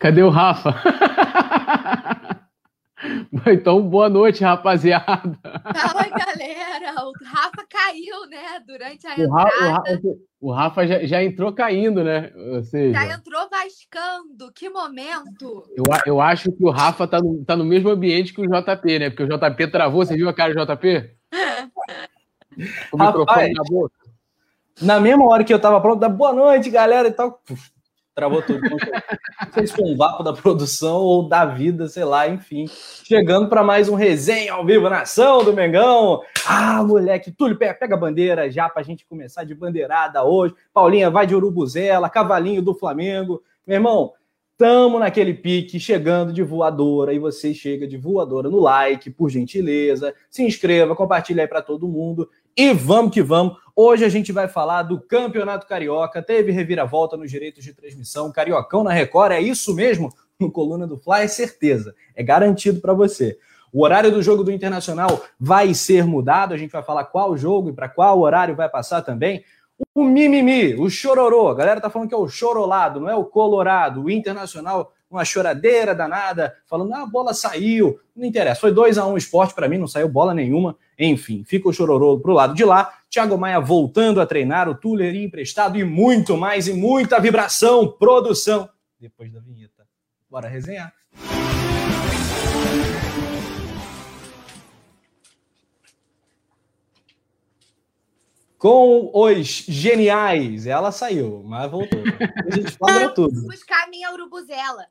Cadê o Rafa? Então, boa noite, rapaziada. Fala, galera. O Rafa caiu, né, durante a o entrada. o Rafa, o Rafa já, já, entrou caindo, né? Ou seja, já entrou vascando. Que momento. Eu, eu acho que o Rafa tá no, tá no mesmo ambiente que o JP, né? Porque o JP travou. Você viu a cara do JP? o microfone na boca. Na mesma hora que eu tava pronto, boa noite, galera, e tal. Travou tudo. Não sei se foi um vapo da produção ou da vida, sei lá, enfim. Chegando para mais um resenha ao vivo nação do Mengão. Ah, moleque, Túlio, pega, pega a bandeira já para a gente começar de bandeirada hoje. Paulinha vai de Urubuzela, cavalinho do Flamengo. Meu irmão, Tamo naquele pique, chegando de voadora, e você chega de voadora no like, por gentileza. Se inscreva, compartilha aí para todo mundo. E vamos que vamos. Hoje a gente vai falar do Campeonato Carioca. Teve reviravolta nos direitos de transmissão. Cariocão na Record, é isso mesmo? No Coluna do Fly, é certeza. É garantido para você. O horário do jogo do Internacional vai ser mudado. A gente vai falar qual jogo e para qual horário vai passar também. O mimimi, o chororô. A galera tá falando que é o chorolado, não é o colorado. O Internacional uma choradeira danada, falando, ah, a bola saiu. Não interessa, foi 2 a 1 um esporte para mim, não saiu bola nenhuma. Enfim, fica o chororô pro lado de lá. Thiago Maia voltando a treinar, o Tuller emprestado e muito mais, e muita vibração, produção. Depois da vinheta. Bora resenhar. com os geniais. Ela saiu, mas voltou. A gente fala tudo. Buscar a minha urubuzela.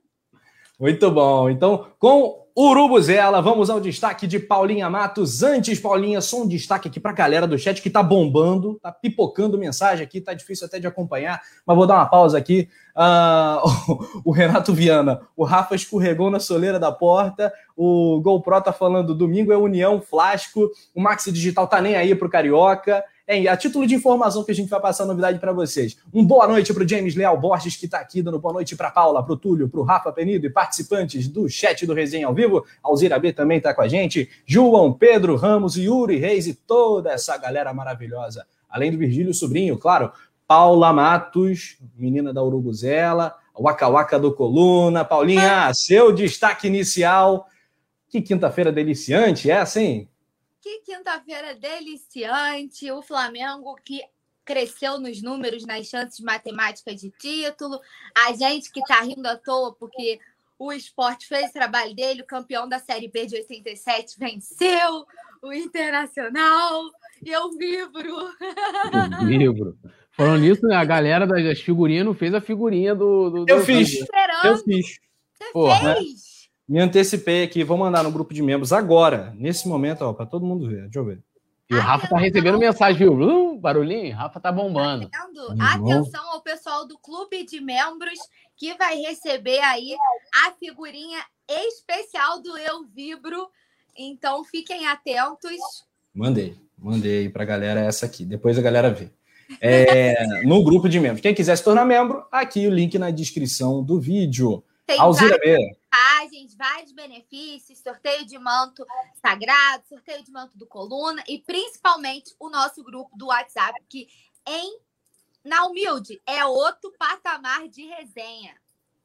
Muito bom. Então, com Urubuzela, vamos ao destaque de Paulinha Matos. Antes, Paulinha, só um destaque aqui para a galera do chat que tá bombando, tá pipocando mensagem aqui, tá difícil até de acompanhar, mas vou dar uma pausa aqui. Uh, o Renato Viana, o Rafa escorregou na soleira da porta, o GoPro tá falando domingo é União Flasco, o Maxi Digital tá nem aí pro Carioca. É, a título de informação que a gente vai passar novidade para vocês. Um boa noite para o James Leal Borges, que está aqui, dando boa noite para Paula, para o Túlio, para o Rafa Penido e participantes do chat do Resenha ao Vivo. Alzira B também está com a gente. João, Pedro Ramos, Yuri Reis e toda essa galera maravilhosa. Além do Virgílio Sobrinho, claro. Paula Matos, menina da Urubuzela, Waka Waka do Coluna. Paulinha, seu destaque inicial. Que quinta-feira deliciante, é assim? Que quinta-feira deliciante! O Flamengo que cresceu nos números, nas chances matemáticas de título. A gente que tá rindo à toa porque o esporte fez o trabalho dele, o campeão da Série B de 87 venceu o Internacional. E eu vibro. Eu vibro. Falando nisso, né, a galera das figurinhas não fez a figurinha do. do eu, do fiz. eu fiz. Você Porra. fez? Me antecipei aqui, vou mandar no grupo de membros agora, nesse momento, ó, para todo mundo ver. Deixa eu ver. E o Rafa tá recebendo mensagem, viu? Uh, barulhinho, Rafa tá bombando. Tá Atenção ao pessoal do clube de membros que vai receber aí a figurinha especial do Eu Vibro. Então fiquem atentos. Mandei, mandei pra galera essa aqui. Depois a galera vê. É, no grupo de membros. Quem quiser se tornar membro, aqui o link na descrição do vídeo. Tem Alzira várias vantagens, vários benefícios, sorteio de manto sagrado, sorteio de manto do Coluna e principalmente o nosso grupo do WhatsApp, que em na humilde é outro patamar de resenha.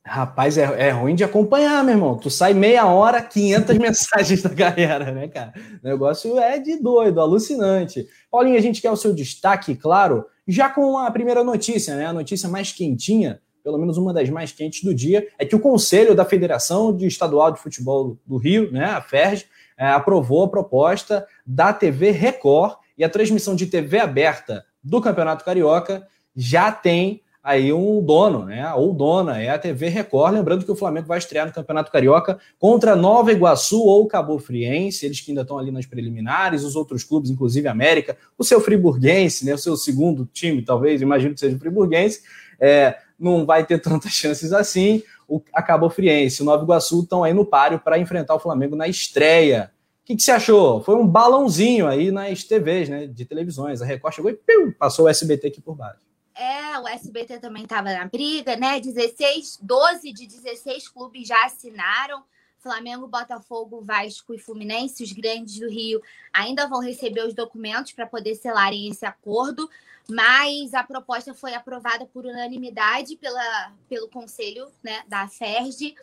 Rapaz, é, é ruim de acompanhar, meu irmão. Tu sai meia hora, 500 mensagens da galera, né, cara? O negócio é de doido, alucinante. Paulinho, a gente quer o seu destaque, claro, já com a primeira notícia, né? A notícia mais quentinha pelo menos uma das mais quentes do dia, é que o Conselho da Federação de Estadual de Futebol do Rio, né, a FERJ, é, aprovou a proposta da TV Record e a transmissão de TV aberta do Campeonato Carioca já tem aí um dono, né? Ou dona, é a TV Record. Lembrando que o Flamengo vai estrear no Campeonato Carioca contra Nova Iguaçu ou Cabo Friense, eles que ainda estão ali nas preliminares, os outros clubes, inclusive América, o seu Friburguense, né? O seu segundo time, talvez, imagino que seja o Friburguense. É, não vai ter tantas chances assim. O, a Cabo Friense o Nova Iguaçu estão aí no páreo para enfrentar o Flamengo na estreia. O que, que, você achou? Foi um balãozinho aí nas TVs, né? De televisões. A Record chegou e piu, passou o SBT aqui por baixo. É, o SBT também estava na briga, né? 16, 12 de 16 clubes já assinaram. Flamengo, Botafogo, Vasco e Fluminense, os grandes do Rio, ainda vão receber os documentos para poder selarem esse acordo, mas a proposta foi aprovada por unanimidade pela, pelo Conselho né, da FERJ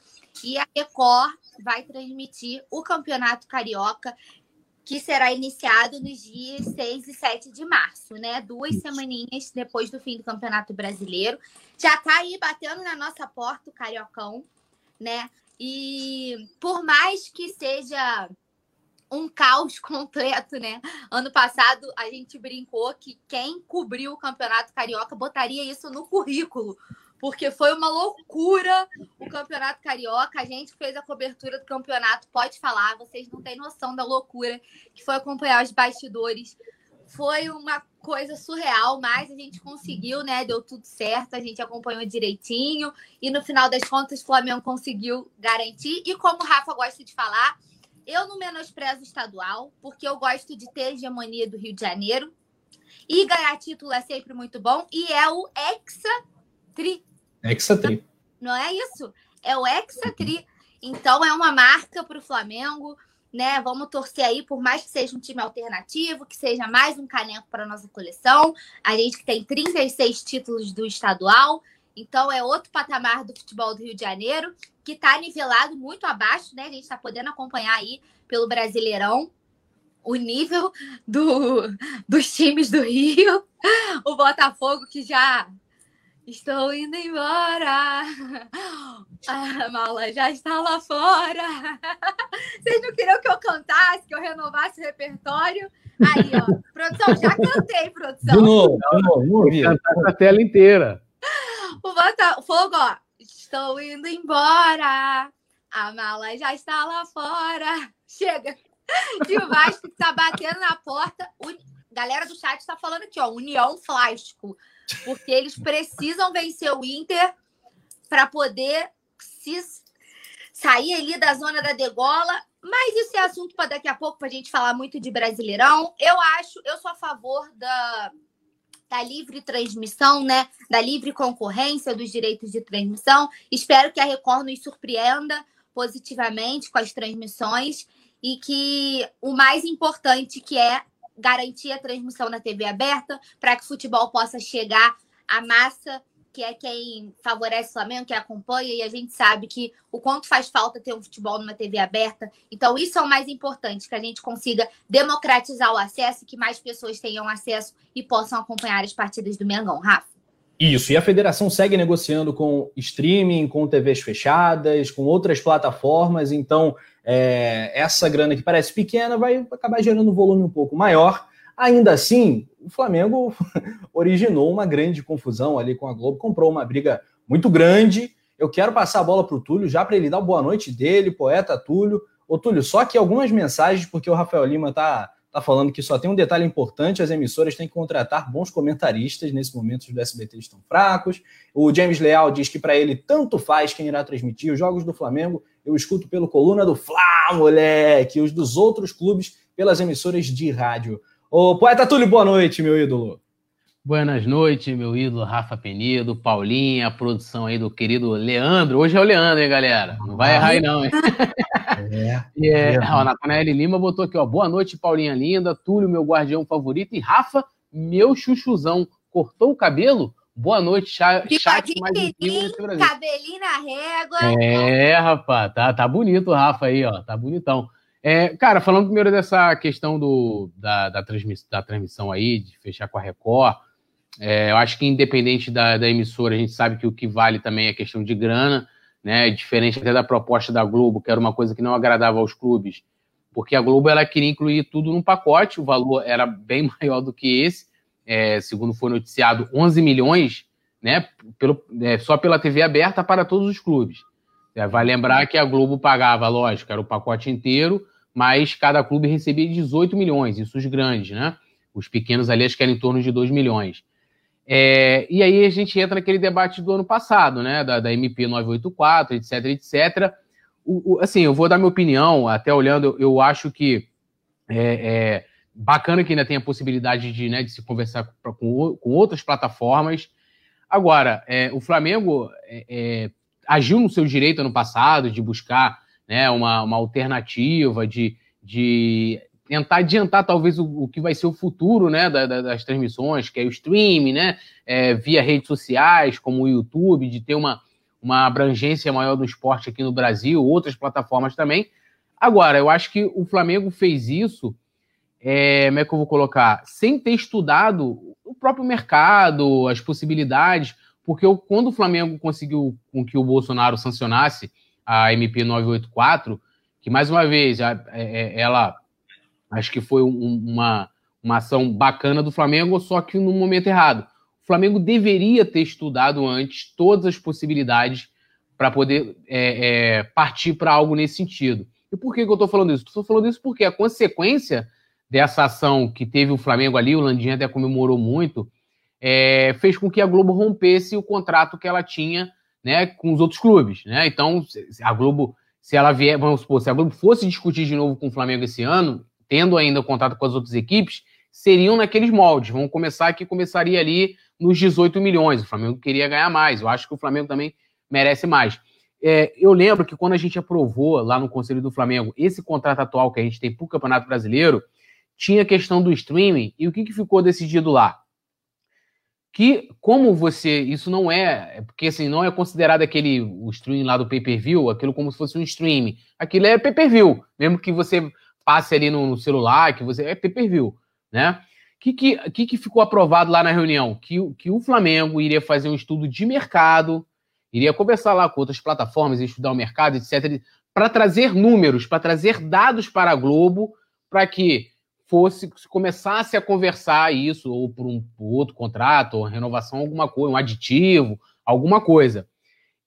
e a Record vai transmitir o Campeonato Carioca que será iniciado nos dias 6 e 7 de março, né? Duas semaninhas depois do fim do Campeonato Brasileiro. Já está aí batendo na nossa porta o Cariocão, né? E por mais que seja um caos completo, né? Ano passado a gente brincou que quem cobriu o Campeonato Carioca botaria isso no currículo, porque foi uma loucura o Campeonato Carioca. A gente fez a cobertura do campeonato, pode falar, vocês não têm noção da loucura que foi acompanhar os bastidores. Foi uma coisa surreal, mas a gente conseguiu, né? Deu tudo certo, a gente acompanhou direitinho e no final das contas o Flamengo conseguiu garantir. E como o Rafa gosta de falar, eu não menosprezo o estadual, porque eu gosto de ter hegemonia do Rio de Janeiro. E ganhar título é sempre muito bom. E é o Hexa Tri. Hexatri. Não é isso? É o Hexatri. Então é uma marca para o Flamengo, né? Vamos torcer aí, por mais que seja um time alternativo, que seja mais um caneco para nossa coleção. A gente que tem 36 títulos do estadual, então é outro patamar do futebol do Rio de Janeiro, que está nivelado muito abaixo, né? A gente está podendo acompanhar aí pelo Brasileirão o nível do, dos times do Rio. O Botafogo que já Estou indo embora. A mala já está lá fora. Vocês não queriam que eu cantasse, que eu renovasse o repertório? Aí, ó. Produção, já cantei, produção. De novo, de novo, ouvi. Cantar a tela inteira. O Botafogo, ó. Estou indo embora. A mala já está lá fora. Chega. De Vasco que tá batendo na porta. O... Galera do chat está falando aqui, ó. União Flástico porque eles precisam vencer o Inter para poder se sair ali da zona da degola. Mas isso é assunto para daqui a pouco, para a gente falar muito de Brasileirão. Eu acho, eu sou a favor da, da livre transmissão, né? Da livre concorrência dos direitos de transmissão. Espero que a Record nos surpreenda positivamente com as transmissões e que o mais importante que é garantir a transmissão na TV aberta para que o futebol possa chegar à massa que é quem favorece o Flamengo, que acompanha, e a gente sabe que o quanto faz falta ter um futebol numa TV aberta. Então, isso é o mais importante, que a gente consiga democratizar o acesso, que mais pessoas tenham acesso e possam acompanhar as partidas do Mengão. Rafa. Isso, e a federação segue negociando com streaming, com TVs fechadas, com outras plataformas, então é, essa grana que parece pequena vai acabar gerando um volume um pouco maior. Ainda assim, o Flamengo originou uma grande confusão ali com a Globo, comprou uma briga muito grande. Eu quero passar a bola para o Túlio já para ele dar boa noite dele, poeta Túlio. Ô Túlio, só que algumas mensagens, porque o Rafael Lima tá, tá falando que só tem um detalhe importante: as emissoras têm que contratar bons comentaristas. Nesse momento, os do SBT estão fracos. O James Leal diz que para ele tanto faz quem irá transmitir os jogos do Flamengo eu escuto pelo Coluna do Fla, moleque, os dos outros clubes pelas emissoras de rádio. Ô, Poeta Túlio, boa noite, meu ídolo. Boas noites, meu ídolo Rafa Penido, Paulinha, a produção aí do querido Leandro. Hoje é o Leandro, hein, galera? Não vai errar aí, não, hein? É. e é, ó, Natanael Lima botou aqui, ó. Boa noite, Paulinha linda, Túlio, meu guardião favorito, e Rafa, meu chuchuzão. Cortou o cabelo? Boa noite, chat, mais cabelinho na régua. É, rapaz, tá, tá bonito o Rafa aí, ó, tá bonitão. É, cara, falando primeiro dessa questão do, da, da, transmissão, da transmissão aí, de fechar com a Record, é, eu acho que independente da, da, emissora, a gente sabe que o que vale também é questão de grana, né, diferente até da proposta da Globo, que era uma coisa que não agradava aos clubes, porque a Globo ela queria incluir tudo num pacote, o valor era bem maior do que esse, é, segundo foi noticiado, 11 milhões né, pelo, é, só pela TV aberta para todos os clubes. É, vai lembrar que a Globo pagava, lógico, era o pacote inteiro, mas cada clube recebia 18 milhões, isso os grandes, né? Os pequenos ali acho que era em torno de 2 milhões. É, e aí a gente entra naquele debate do ano passado, né? Da, da MP 984, etc, etc. O, o, assim, eu vou dar minha opinião, até olhando, eu, eu acho que é, é Bacana que ainda tem a possibilidade de, né, de se conversar com, com outras plataformas. Agora, é, o Flamengo é, é, agiu no seu direito ano passado de buscar né, uma, uma alternativa, de, de tentar adiantar talvez o, o, que vai ser o futuro né, da, da, das transmissões, que é o streaming, né, é, via redes sociais, como o YouTube, de ter uma, uma abrangência maior do esporte aqui no Brasil, outras plataformas também. Agora, eu acho que o Flamengo fez isso, é, como é que eu vou colocar? Sem ter estudado o próprio mercado, as possibilidades, porque eu, quando o Flamengo conseguiu com que o Bolsonaro sancionasse a MP 984, que mais uma vez é, é, ela acho que foi uma, uma ação bacana do Flamengo, só que no momento errado. O Flamengo deveria ter estudado antes todas as possibilidades para poder é, é, partir para algo nesse sentido. E por que, que eu estou falando isso? Estou falando isso porque a consequência dessa ação que teve o Flamengo ali, o Landinha até comemorou muito, é, fez com que a Globo rompesse o contrato que ela tinha né, com os outros clubes. Né? Então, a Globo, se ela vier, vamos supor, se a Globo fosse discutir de novo com o Flamengo esse ano, tendo ainda contato com as outras equipes, seriam naqueles moldes. Vamos começar que começaria ali nos 18 milhões. O Flamengo queria ganhar mais. Eu acho que o Flamengo também merece mais. É, eu lembro que quando a gente aprovou lá no Conselho do Flamengo esse contrato atual que a gente tem para o Campeonato Brasileiro, tinha a questão do streaming e o que, que ficou decidido lá? Que como você isso não é, é porque assim não é considerado aquele o streaming lá do pay-per-view aquilo como se fosse um streaming. Aquilo é pay-per-view mesmo que você passe ali no, no celular que você é pay-per-view né? Que, que que que ficou aprovado lá na reunião? Que, que o Flamengo iria fazer um estudo de mercado iria conversar lá com outras plataformas estudar o mercado etc para trazer números para trazer dados para a Globo para que fosse se começasse a conversar isso ou por um por outro contrato, ou renovação, alguma coisa, um aditivo, alguma coisa.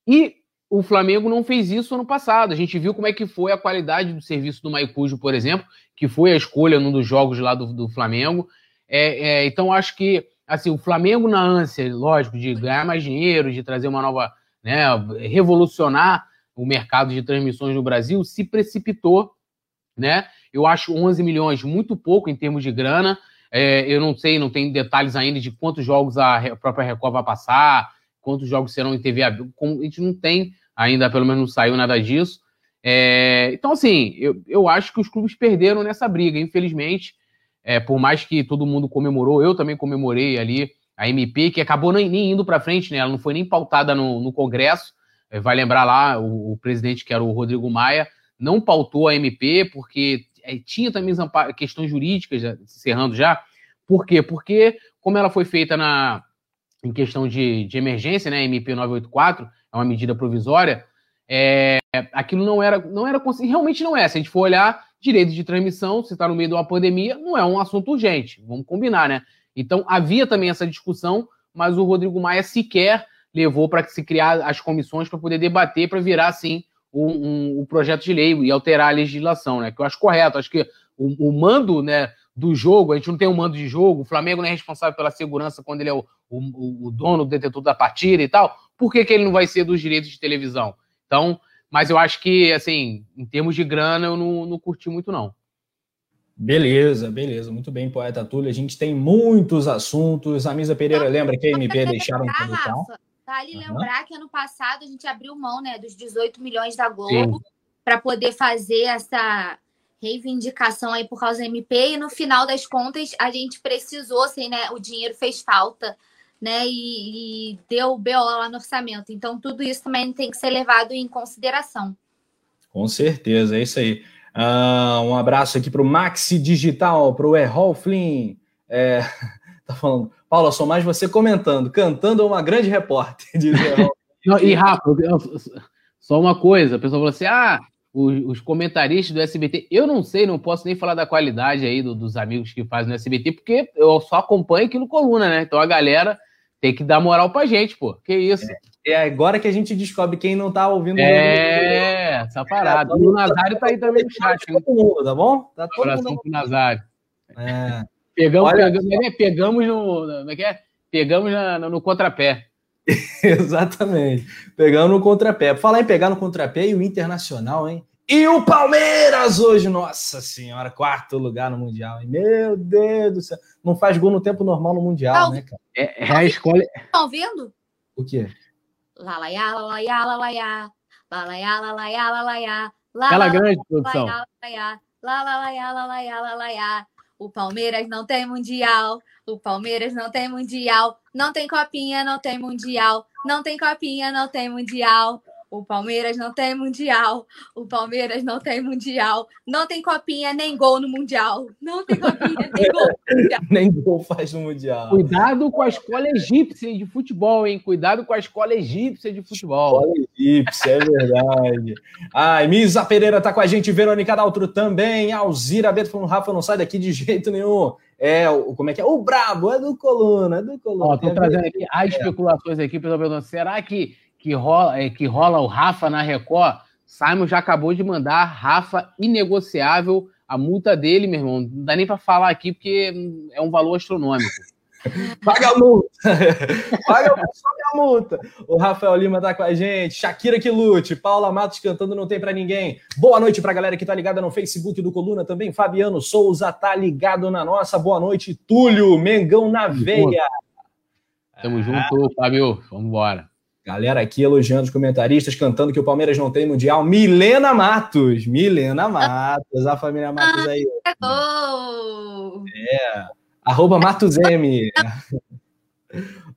E o Flamengo não fez isso ano passado. A gente viu como é que foi a qualidade do serviço do Maicujo, por exemplo, que foi a escolha num dos jogos lá do, do Flamengo. É, é, então, acho que assim, o Flamengo, na ânsia, lógico, de ganhar mais dinheiro, de trazer uma nova, né, revolucionar o mercado de transmissões no Brasil, se precipitou, né? Eu acho 11 milhões muito pouco em termos de grana. É, eu não sei, não tem detalhes ainda de quantos jogos a própria Record vai passar, quantos jogos serão em TV aberta. A gente não tem ainda, pelo menos não saiu nada disso. É, então, assim, eu, eu acho que os clubes perderam nessa briga, infelizmente. É, por mais que todo mundo comemorou, eu também comemorei ali a MP, que acabou nem, nem indo para frente, né? Ela não foi nem pautada no, no Congresso. É, vai lembrar lá, o, o, presidente, que era o Rodrigo Maia, não pautou a MP, porque tinha também questões jurídicas, encerrando já. Por quê? Porque, como ela foi feita na, em questão de, de emergência, né, MP 984, é uma medida provisória, é, aquilo não era, não era, realmente não é. Se a gente for olhar direito de transmissão, se está no meio de uma pandemia, não é um assunto urgente, vamos combinar, né? Então, havia também essa discussão, mas o Rodrigo Maia sequer levou para se criar as comissões para poder debater, para virar, sim, o, um, um projeto de lei e alterar a legislação, né? Que eu acho correto. Acho que o, o, mando né, do jogo, a gente não tem um mando de jogo, o Flamengo não é responsável pela segurança quando ele é o, o, o dono, o detetor da partida e tal. Por que, que ele não vai ser dos direitos de televisão? Então, mas eu acho que, assim, em termos de grana, eu não, não curti muito, não. Beleza, beleza. Muito bem, poeta Túlio. A gente tem muitos assuntos. A Misa Pereira lembra que a MP deixaram um Vale uhum. lembrar que ano passado a gente abriu mão né, dos 18 milhões da Globo para poder fazer essa reivindicação aí por causa da MP e no final das contas a gente precisou, assim, né? O dinheiro fez falta, né? E, e deu BO lá no orçamento. Então tudo isso também tem que ser levado em consideração. Com certeza, é isso aí. Uh, um abraço aqui para o Maxi Digital, para o Errol Flynn. É, tá falando, Paula, sou mais você comentando, cantando é uma grande repórter. Não, e Rafa, só uma coisa, a pessoa falou assim: ah, os, os, comentaristas do SBT, eu não sei, não posso nem falar da qualidade aí do, dos amigos que fazem no SBT, porque eu só acompanho aqui no Coluna, né? Então a galera tem que dar moral pra gente, pô. Que isso? É, é agora que a gente descobre quem não tá ouvindo. É, essa parada. É, o Nazário tá aí também no chat. Todo mundo, tá bom? Tá todo Abração mundo. pro Nazário. É. Pegamos, pegamos, é, pegamos no. Como é que é? Pegamos na, no contrapé. Exatamente. Pegando no contrapé. Falar em pegar no contrapé e o Internacional, hein? E o Palmeiras hoje, nossa senhora, quarto lugar no Mundial. Hein? Meu Deus do céu. Não faz gol no tempo normal no Mundial, né, cara? É, é a escola. Estão ouvindo? O quê? Lalaiá, lalaiá, lalaiá. Lalaiá, lalaiá, lalaiá. Aquela grande produção. Lá, lá, lá, lá, O Palmeiras não tem mundial. O Palmeiras não tem mundial. Não tem copinha, não tem mundial. Não tem copinha, não tem mundial. O Palmeiras não tem mundial. O Palmeiras não tem mundial. Não tem copinha nem gol no mundial. Não tem copinha nem gol. nem gol faz no mundial. Cuidado com a escola egípcia de futebol, hein? Cuidado com a escola egípcia de futebol. Escola egípcia, é verdade. Ai, Misa Pereira tá com a gente, Verônica Daltro também, Alzira Beto falando, Rafa não sai daqui de jeito nenhum. É, o, como é que é? O brabo, é do Coluna, é do Coluna. Ó, tô trazendo aqui as especulações aqui, pessoal perguntando, será que que rola, é, que rola o Rafa na Record, Simon já acabou de mandar Rafa inegociável a multa dele, meu irmão. Não dá nem para falar aqui porque é um valor astronômico. Paga a multa! Paga a multa! O Rafael Lima tá com a gente, Shakira que lute, Paula Matos cantando Não Tem Pra Ninguém. Boa noite pra galera que tá ligada no Facebook do Coluna também. Fabiano Souza tá ligado na nossa. Boa noite, Túlio, Mengão na veia. Tamo junto, Fábio. Vamos embora. Galera aqui elogiando os comentaristas, cantando que o Palmeiras não tem mundial. Milena Matos, Milena Matos, a família Matos aí. É, arroba Matos M.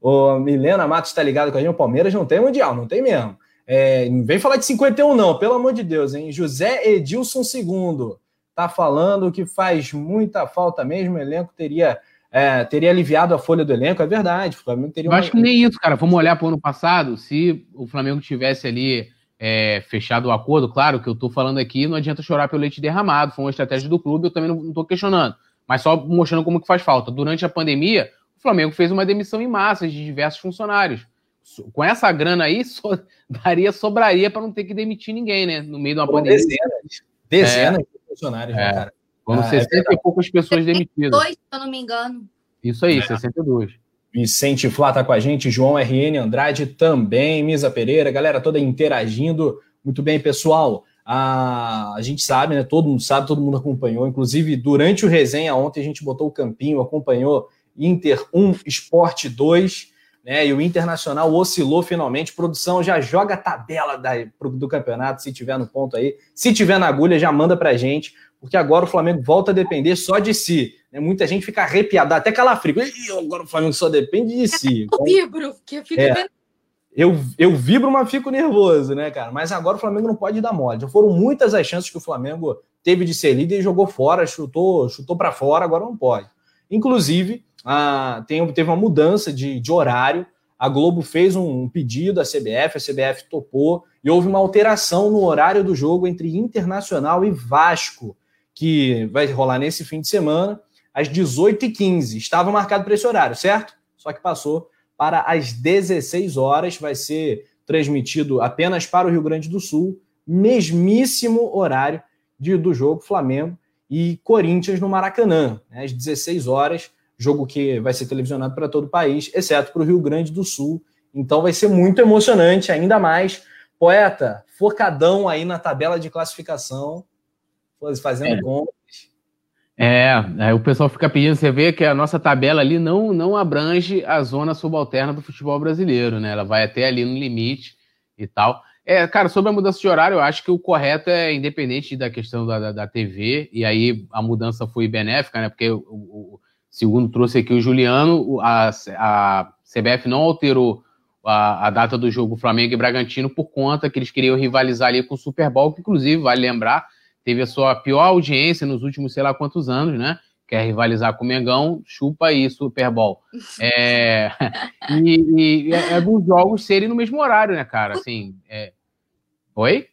o Milena Matos está ligado com a gente. O Palmeiras não tem mundial, não tem mesmo. É, não vem falar de 51, não, pelo amor de Deus, hein? José Edilson II tá falando que faz muita falta mesmo. O elenco teria é, teria aliviado a folha do elenco, é verdade. O Flamengo teria Eu uma... acho que nem isso, cara. Vamos olhar para o ano passado, se o Flamengo tivesse ali é, fechado o acordo, claro que eu estou falando aqui, não adianta chorar pelo leite derramado, foi uma estratégia do clube, eu também não estou questionando, mas só mostrando como que faz falta. Durante a pandemia, o Flamengo fez uma demissão em massa de diversos funcionários. Com essa grana aí, so, daria, sobraria para não ter que demitir ninguém, né? No meio de uma pandemia. Dezenas, dezenas é, de funcionários, né, é. cara? Foram ah, 60 é e poucas pessoas 62, demitidas. se eu não me engano. Isso aí, é. 62. Vicente Flá tá com a gente, João RN Andrade também, Misa Pereira, galera toda interagindo. Muito bem, pessoal. A, a gente sabe, né? Todo mundo sabe, todo mundo acompanhou. Inclusive, durante o resenha ontem, a gente botou o campinho, acompanhou Inter 1, Sport 2, né? E o Internacional oscilou finalmente. Produção já joga a tabela da, do campeonato, se tiver no ponto aí. Se tiver na agulha, já manda pra gente porque agora o Flamengo volta a depender só de si. Né? Muita gente fica arrepiada, até calafrio. Agora o Flamengo só depende de si. Eu vibro, que eu fico é, eu, eu vibro, mas fico nervoso, né, cara? Mas agora o Flamengo não pode dar mole. Já foram muitas as chances que o Flamengo teve de ser líder e jogou fora, chutou, chutou para fora, agora não pode. Inclusive, a, tem, teve uma mudança de, de horário. A Globo fez um pedido à CBF, a CBF topou, e houve uma alteração no horário do jogo entre Internacional e Vasco que vai rolar nesse fim de semana, às 18h15. Estava marcado para esse horário, certo? Só que passou para as 16 horas, vai ser transmitido apenas para o Rio Grande do Sul, mesmíssimo horário de, do jogo Flamengo e Corinthians no Maracanã, né, às 16 horas, jogo que vai ser televisionado para todo o país, exceto para o Rio Grande do Sul. Então vai ser muito emocionante, ainda mais. Poeta, focadão aí na tabela de classificação fazendo é. contas. É, aí o pessoal fica pedindo, você vê que a nossa tabela ali não, não abrange a zona subalterna do futebol brasileiro, né? Ela vai até ali no limite e tal. É, cara, sobre a mudança de horário, eu acho que o correto é independente da questão da, da, da TV, e aí a mudança foi benéfica, né? Porque o, o segundo trouxe aqui o Juliano, a, a CBF não alterou a, a, data do jogo Flamengo e Bragantino por conta que eles queriam rivalizar ali com o Super Bowl, que inclusive, vale lembrar, teve a sua pior audiência nos últimos sei lá quantos anos, né? Quer rivalizar com o Mengão, chupa aí, Super Bowl. É, e, e é, é dos jogos serem no mesmo horário, né, cara? Assim, é... Oi?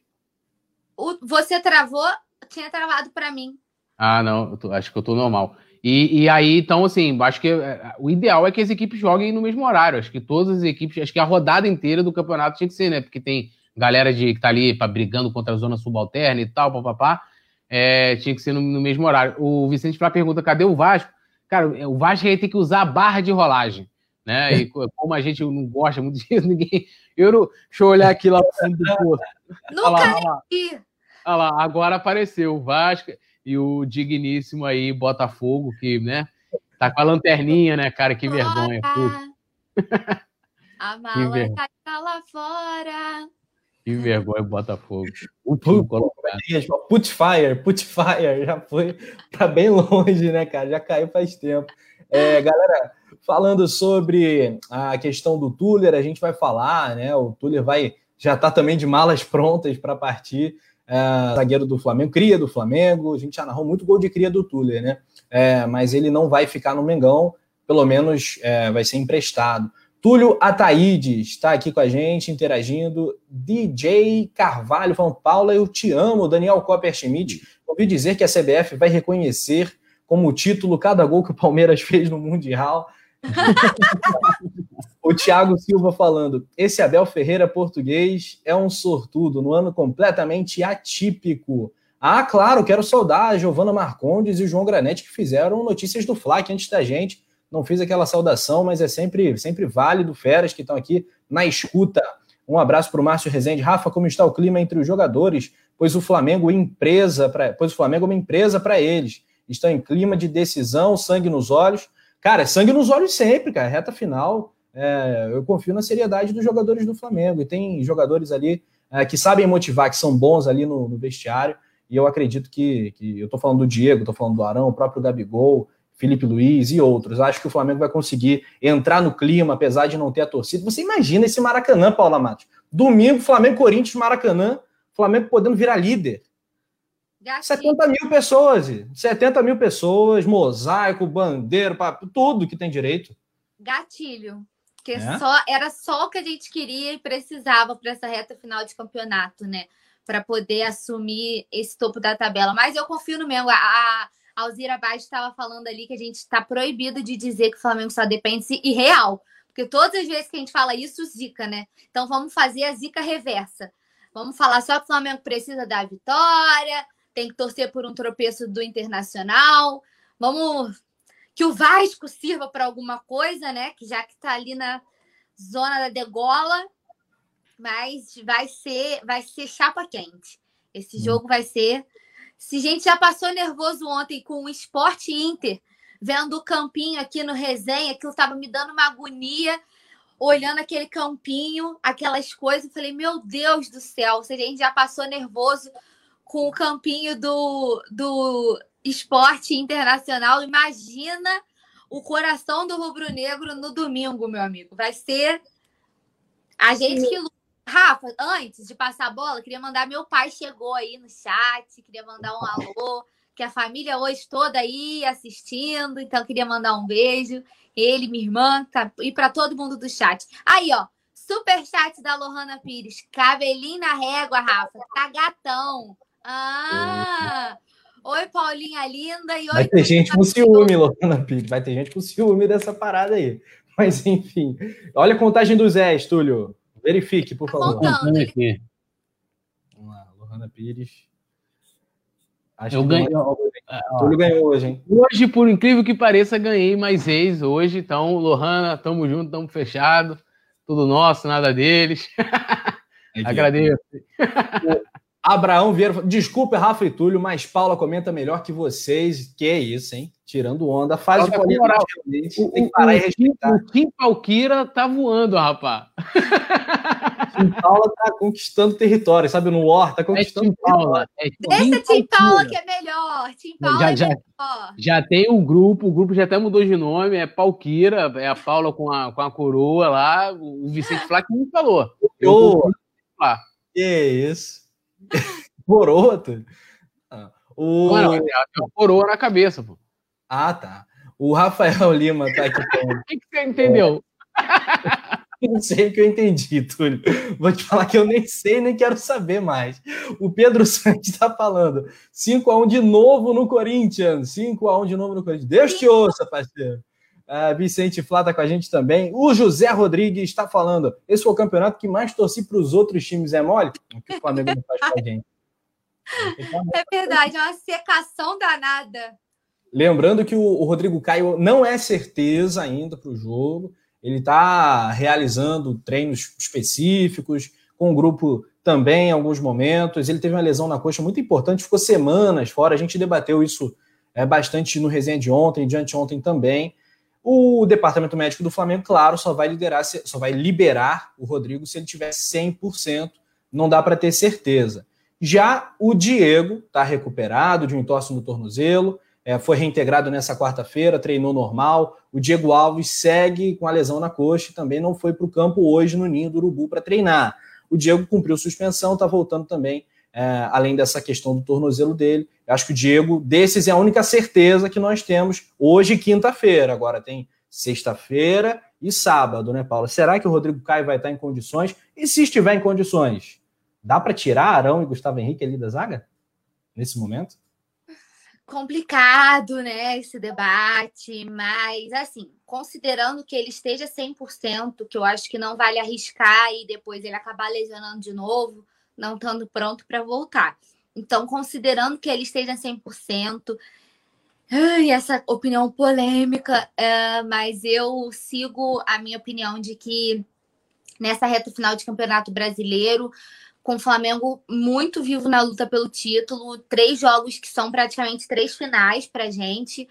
O, você travou? Tinha travado para mim. Ah, não, tô, acho que eu tô normal. E, e, aí, então, assim, acho que é, o ideal é que as equipes joguem no mesmo horário. Acho que todas as equipes, acho que a rodada inteira do campeonato tinha que ser, né? Porque tem galera de, que tá ali pra, brigando contra a zona subalterna e tal, papapá, é, tinha que ser no, no, mesmo horário. O Vicente Flá pergunta, cadê o Vasco? Cara, o Vasco aí tem que usar a barra de rolagem, né? E como a gente não gosta muito disso, ninguém... Eu não... Deixa eu olhar aqui lá pro fundo do poço. Nunca olha lá, olha lá. olha lá, agora apareceu o Vasco e o digníssimo aí, Botafogo, que, né, tá com a lanterninha, né, cara? Que vergonha. A mala tá lá fora. Que vergonha, Botafogo. O put fire, put fire, já foi para bem longe, né, cara? Já caiu faz tempo. É, galera, falando sobre a questão do Tuller, a gente vai falar, né? O Tuller vai já tá também de malas prontas para partir. É, zagueiro do Flamengo, cria do Flamengo. A gente já narrou muito gol de cria do Tuller, né? É, mas ele não vai ficar no Mengão, pelo menos é, vai ser emprestado. Túlio Ataíde está aqui com a gente, interagindo. DJ Carvalho falando, Paula, eu te amo. Daniel Copper Schmidt, ouvi dizer que a CBF vai reconhecer como título cada gol que o Palmeiras fez no Mundial. o Thiago Silva falando, esse Abel Ferreira português é um sortudo, no ano completamente atípico. Ah, claro, quero saudar a Giovana Marcondes e o João Granete que fizeram notícias do Fla antes da gente não fiz aquela saudação, mas é sempre, sempre válido. Feras que estão aqui na escuta. Um abraço para o Márcio Rezende. Rafa, como está o clima entre os jogadores? Pois o Flamengo empresa para, pois o Flamengo é uma empresa para eles. Estão em clima de decisão, sangue nos olhos. Cara, é sangue nos olhos sempre, cara. Reta final. É, eu confio na seriedade dos jogadores do Flamengo. E tem jogadores ali é, que sabem motivar, que são bons ali no, no vestiário. E eu acredito que, que eu estou falando do Diego, estou falando do Arão, o próprio Gabigol, Felipe Luiz e outros. Acho que o Flamengo vai conseguir entrar no clima, apesar de não ter a torcida. Você imagina esse Maracanã, Paula Matos. Domingo, Flamengo, Corinthians, Maracanã, Flamengo podendo virar líder. Gatinho. 70 mil pessoas, 70 mil pessoas, mosaico, bandeira, tudo que tem direito. Gatilho. Que é? só, era só o que a gente queria e precisava para essa reta final de campeonato, né? Para poder assumir esse topo da tabela. Mas eu confio no Mengo. A, a Alzira Baixo estava falando ali que a gente está proibido de dizer que o Flamengo só depende e real. Porque todas as vezes que a gente fala isso, zica, né? Então vamos fazer a zica reversa. Vamos falar só que o Flamengo precisa da vitória, tem que torcer por um tropeço do Internacional. Vamos que o Vasco sirva para alguma coisa, né? Que já que está ali na zona da degola, mas vai ser vai ser chapa quente. Esse hum. jogo vai ser se a gente já passou nervoso ontem com o Esporte Inter, vendo o campinho aqui no resenha, aquilo estava me dando uma agonia, olhando aquele campinho, aquelas coisas, eu falei, meu Deus do céu, se a gente já passou nervoso com o campinho do, do esporte internacional, imagina o coração do rubro-negro no domingo, meu amigo. Vai ser a gente que luta Rafa, antes de passar a bola, queria mandar meu pai chegou aí no chat, queria mandar um alô, que a família hoje toda aí assistindo, então queria mandar um beijo, ele, minha irmã, tá, e para todo mundo do chat. Aí, ó, super chat da Lohana Pires, cabelinho na régua, Rafa, tá gatão. Ah! Oi, Paulinha linda e oi. Vai ter gente com ciúme, Lohana Pires, vai ter gente com ciúme dessa parada aí. Mas enfim, olha a contagem do Zé, Túlio. Verifique, por favor. Contando, aqui. Vamos lá, Lohana Pires. Acho eu ganhei. Túlio ganhou hoje, hein? Hoje, por incrível que pareça, ganhei mais ex hoje. Então, Lohana, tamo junto, tamo fechado. Tudo nosso, nada deles. Agradeço. Abraão Vieira, desculpa, Rafa e Túlio, mas Paula comenta melhor que vocês. Que é isso, hein? Tirando onda, faz o moral. Tem que parar o, e respeitar. O Kim Palquira tá voando, rapaz. Tim Paula tá conquistando território, sabe? No War, tá é conquistando é Tim Paula. É Deixa Tim Paula que é melhor. Tim Paula já, é já, melhor. Já tem um grupo, o grupo já até mudou de nome, é Palquira, é a Paula com a, com a coroa lá, o Vicente Flá que me falou. Eu, que isso? Coroa? Ah, o... Mano, tem uma coroa na cabeça, pô. Ah, tá. O Rafael Lima tá aqui. O que, que você entendeu? Não sei o que eu entendi, Túlio. Vou te falar que eu nem sei, nem quero saber mais. O Pedro Santos está falando 5x1 de novo no Corinthians. 5x1 de novo no Corinthians. Deus te ouça, parceiro. Uh, Vicente Flá tá com a gente também. O José Rodrigues está falando. Esse foi o campeonato que mais torci para os outros times. É mole? O que o Flamengo não faz com a gente? É verdade, é uma secação danada. Lembrando que o, Rodrigo Caio não é certeza ainda para o jogo. Ele está realizando treinos específicos, com o grupo também em alguns momentos. Ele teve uma lesão na coxa muito importante, ficou semanas fora. A gente debateu isso é, bastante no resenha de ontem, de anteontem também. O departamento médico do Flamengo, claro, só vai liderar, só vai liberar o Rodrigo se ele tiver 100% não dá para ter certeza. Já o Diego está recuperado de um entorse no tornozelo, é, foi reintegrado nessa quarta-feira, treinou normal. O Diego Alves segue com a lesão na coxa e também não foi para o campo hoje no Ninho do Urubu para treinar. O Diego cumpriu suspensão, está voltando também, é, além dessa questão do tornozelo dele. Eu acho que o Diego, desses, é a única certeza que nós temos hoje, quinta-feira. Agora tem sexta-feira e sábado, né, Paula? Será que o Rodrigo Caio vai estar em condições? E se estiver em condições, dá para tirar Arão e Gustavo Henrique ali da zaga? Nesse momento? Complicado, né, esse debate, mas assim, considerando que ele esteja 100%, que eu acho que não vale arriscar e depois ele acabar lesionando de novo, não estando pronto para voltar. Então, considerando que ele esteja 100%, ai, essa opinião polêmica, é, mas eu sigo a minha opinião de que nessa reta final de campeonato brasileiro, com o Flamengo muito vivo na luta pelo título, três jogos que são praticamente três finais para gente.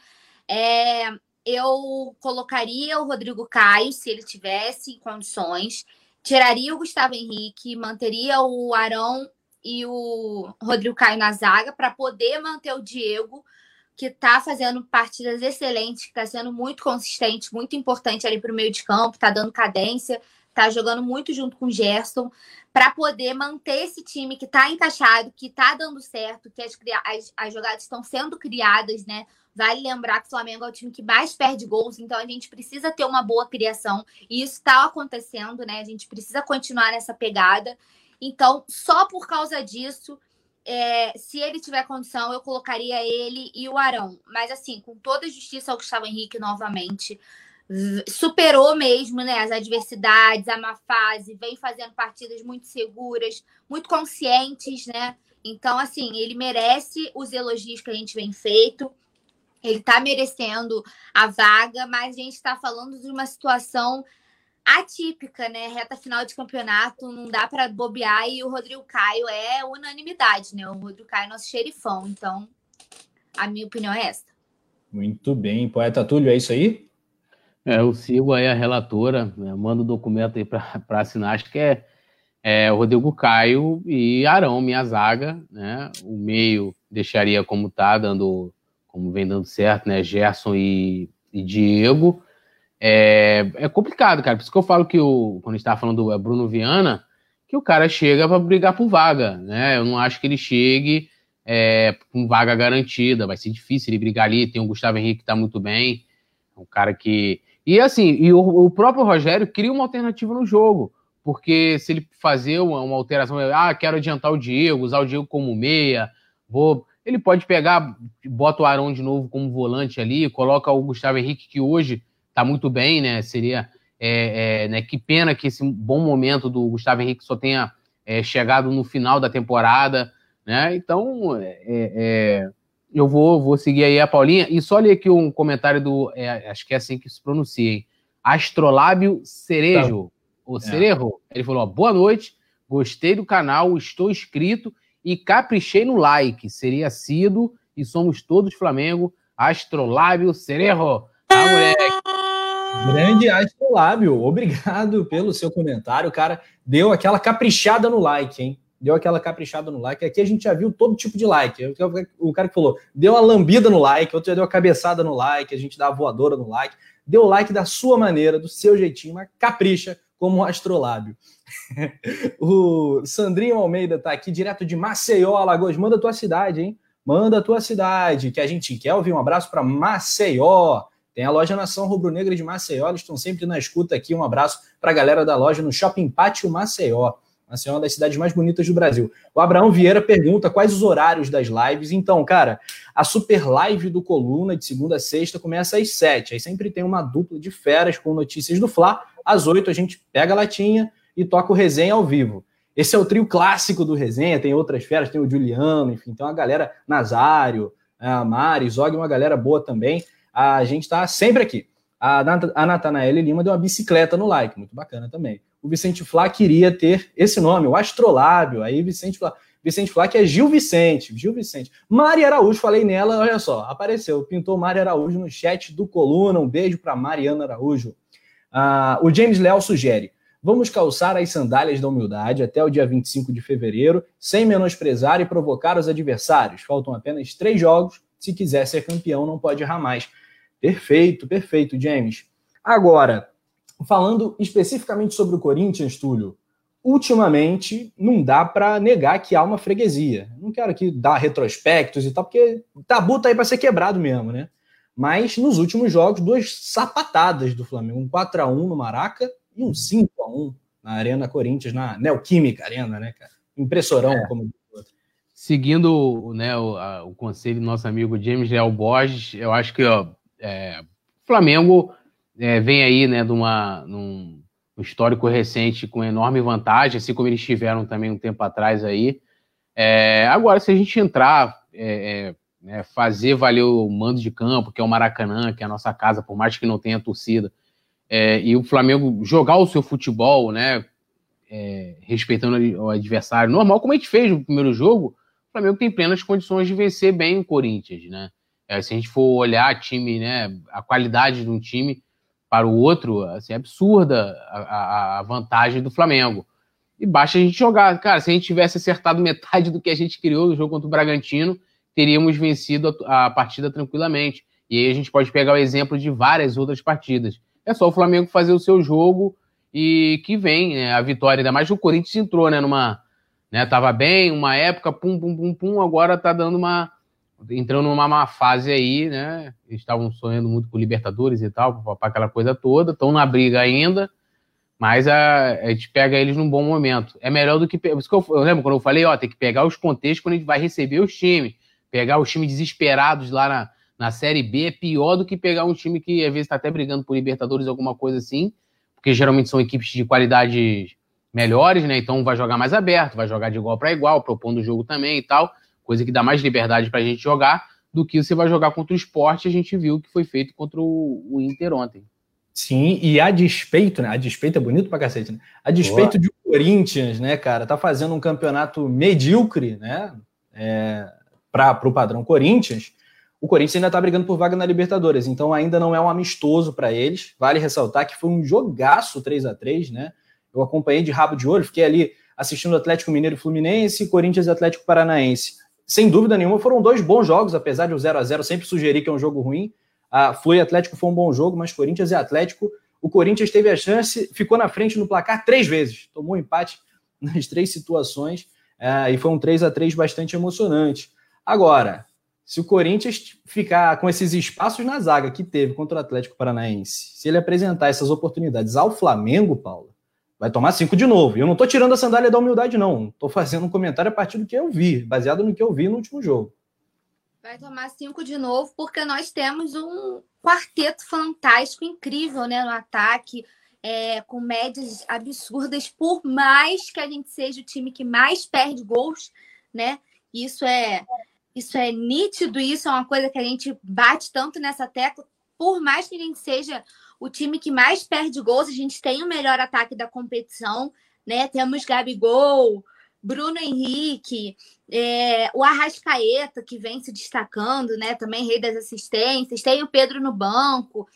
É, eu colocaria o Rodrigo Caio se ele tivesse condições, tiraria o Gustavo Henrique, manteria o Arão e o Rodrigo Caio na zaga para poder manter o Diego, que está fazendo partidas excelentes, que está sendo muito consistente, muito importante ali para o meio de campo, está dando cadência, está jogando muito junto com o Gerson para poder manter esse time que está encaixado, que está dando certo, que as, as, as jogadas estão sendo criadas, né? Vale lembrar que o Flamengo é o time que mais perde gols, então a gente precisa ter uma boa criação. E isso está acontecendo, né? A gente precisa continuar nessa pegada. Então, só por causa disso, é, se ele tiver condição, eu colocaria ele e o Arão. Mas, assim, com toda a justiça ao Gustavo Henrique novamente superou mesmo né, as adversidades, a má fase, vem fazendo partidas muito seguras, muito conscientes, né? Então, assim, ele merece os elogios que a gente vem feito. Ele está merecendo a vaga, mas a gente está falando de uma situação atípica, né? Reta final de campeonato, não dá para bobear e o Rodrigo Caio é unanimidade, né? O Rodrigo Caio é nosso xerifão. Então, a minha opinião é essa. Muito bem, poeta Túlio, é isso aí? É, eu sigo aí a relatora, né, mando o documento aí para assinar, acho que é, é Rodrigo Caio e Arão, minha zaga, né? O meio deixaria como tá, dando, como vem dando certo, né? Gerson e, e Diego. É, é, complicado, cara. Por isso que eu falo que o, quando a gente tava falando do é Bruno Viana, que o cara chega para brigar por vaga, né? Eu não acho que ele chegue é, com vaga garantida, vai ser difícil ele brigar ali. Tem o Gustavo Henrique que tá muito bem, um cara que e assim, e o, o, próprio Rogério cria uma alternativa no jogo, porque se ele fazer uma, uma, alteração, ah, quero adiantar o Diego, usar o Diego como meia, vou. Ele pode pegar, bota o Arão de novo como volante ali, coloca o Gustavo Henrique, que hoje tá muito bem, né? Seria. É, é, né, que pena que esse bom momento do Gustavo Henrique só tenha é, chegado no final da temporada, né? Então, é, é, eu vou, vou seguir aí a Paulinha. E só ler aqui um comentário do. É, acho que é assim que se pronuncia, hein? Astrolábio Cerejo. Tá. Ou Cerejo. É. Ele falou: ó, boa noite, gostei do canal, estou inscrito e caprichei no like. Seria sido e somos todos Flamengo. Astrolábio Cerejo. Ah, moleque. Grande Astrolábio, obrigado pelo seu comentário, cara. Deu aquela caprichada no like, hein? Deu aquela caprichada no like. Aqui a gente já viu todo tipo de like. O cara que falou, deu uma lambida no like, outro já deu uma cabeçada no like, a gente dá a voadora no like. Deu like da sua maneira, do seu jeitinho, mas capricha como um astrolábio. o Sandrinho Almeida tá aqui direto de Maceió, Alagoas. Manda a tua cidade, hein? Manda a tua cidade, que a gente quer ouvir. Um abraço para Maceió. Tem a loja Nação Rubro Negra de Maceió, eles estão sempre na escuta aqui. Um abraço para a galera da loja no Shopping Pátio Maceió. Maceió é uma das cidades mais bonitas do Brasil. O Abraão Vieira pergunta quais os horários das lives. Então, cara, a super live do Coluna, de segunda a sexta, começa às sete. Aí sempre tem uma dupla de feras com notícias do Fla. Às oito a gente pega a latinha e toca o resenha ao vivo. Esse é o trio clássico do resenha, tem outras feras, tem o Juliano, enfim, tem uma galera, Nazário, a Mari, Zog, uma galera boa também. A gente está sempre aqui. A, a Natanael Lima deu uma bicicleta no like, muito bacana também o Vicente Flá queria ter esse nome, o Astrolábio. Aí Vicente Flá, Vicente Flá que é Gil Vicente, Gil Vicente. Mari Araújo, falei nela, olha só, apareceu, pintou Mari Araújo no chat do Coluna. Um beijo para Mariana Araújo. Ah, o James Léo sugere: Vamos calçar as sandálias da humildade até o dia 25 de fevereiro, sem menosprezar e provocar os adversários. Faltam apenas três jogos. Se quiser ser campeão, não pode errar mais. Perfeito, perfeito, James. Agora, falando especificamente sobre o Corinthians, Túlio, ultimamente não dá para negar que há uma freguesia. Não quero aqui dar retrospectos e tal, porque tabu tá aí para ser quebrado mesmo, né? Mas nos últimos jogos, duas sapatadas do Flamengo, um 4 a 1 no Maraca e um 5 a 1 na Arena Corinthians, na Neoquímica Arena, né, cara? Impressorão, é. como Seguindo né, o, a, o, conselho do nosso amigo James Leal Borges, eu acho que ó, é, o Flamengo é, vem aí né, de uma, num, um histórico recente com enorme vantagem, assim como eles tiveram também um tempo atrás aí. É, agora, se a gente entrar, é, é, né, fazer valer o mando de campo, que é o Maracanã, que é a nossa casa, por mais que não tenha torcida, é, e o Flamengo jogar o seu futebol, né, é, respeitando o adversário, normal, como a gente fez no primeiro jogo, o Flamengo tem plenas condições de vencer bem o Corinthians, né? É, se a gente for olhar time, né, a qualidade de um time para o outro, assim, é absurda a, a, vantagem do Flamengo. E basta a gente jogar. Cara, se a gente tivesse acertado metade do que a gente criou no jogo contra o Bragantino, teríamos vencido a, a partida tranquilamente. E aí a gente pode pegar o exemplo de várias outras partidas. É só o Flamengo fazer o seu jogo e que vem né, a vitória. Ainda mais que o Corinthians entrou, né? Numa. Né, tava bem, uma época, pum, pum, pum, pum, agora tá dando uma. Entrando numa má fase aí, né? Eles estavam sonhando muito com Libertadores e tal, para aquela coisa toda, estão na briga ainda, mas a, a, gente pega eles num bom momento. É melhor do que. Isso que eu, eu lembro quando eu falei, ó, tem que pegar os contextos quando a gente vai receber os times. Pegar os times desesperados lá na, na Série B é pior do que pegar um time que às vezes está até brigando por Libertadores, alguma coisa assim, porque geralmente são equipes de qualidade melhores, né? Então vai jogar mais aberto, vai jogar de igual para igual, propondo o jogo também e tal, coisa que dá mais liberdade para a gente jogar do que você vai jogar contra o esporte. A gente viu que foi feito contra o, o Inter ontem. Sim, e a despeito, né? A despeito é bonito pra cacete, né? A despeito Boa. de Corinthians, né, cara, tá fazendo um campeonato medíocre, né? É, para o padrão Corinthians o Corinthians ainda está brigando por vaga na Libertadores, então ainda não é um amistoso para eles. Vale ressaltar que foi um jogaço 3 a 3 né? Eu acompanhei de rabo de olho, fiquei ali assistindo Atlético Mineiro Fluminense, Corinthians e Atlético Paranaense. Sem dúvida nenhuma, foram dois bons jogos, apesar de o 0 a 0 sempre sugerir que é um jogo ruim. A Flu e Atlético foi um bom jogo, mas Corinthians e Atlético, o Corinthians teve a chance, ficou na frente no placar três vezes, tomou um empate nas três situações, é, e foi um 3 a 3 bastante emocionante. Agora, se o Corinthians ficar com esses espaços na zaga que teve contra o Atlético Paranaense, se ele apresentar essas oportunidades ao Flamengo, Paulo, vai tomar cinco de novo. E eu não estou tirando a sandália da humildade, não. Estou fazendo um comentário a partir do que eu vi, baseado no que eu vi no último jogo. Vai tomar cinco de novo, porque nós temos um quarteto fantástico, incrível, né, no ataque, é, com médias absurdas, por mais que a gente seja o time que mais perde gols, né? Isso é isso é nítido, isso é uma coisa que a gente bate tanto nessa tecla. Por mais que a gente seja o time que mais perde gols, a gente tem o melhor ataque da competição, né? Temos Gabigol, Bruno Henrique, é, o Arrascaeta, que vem se destacando, né? Também rei das assistências, tem o Pedro no banco.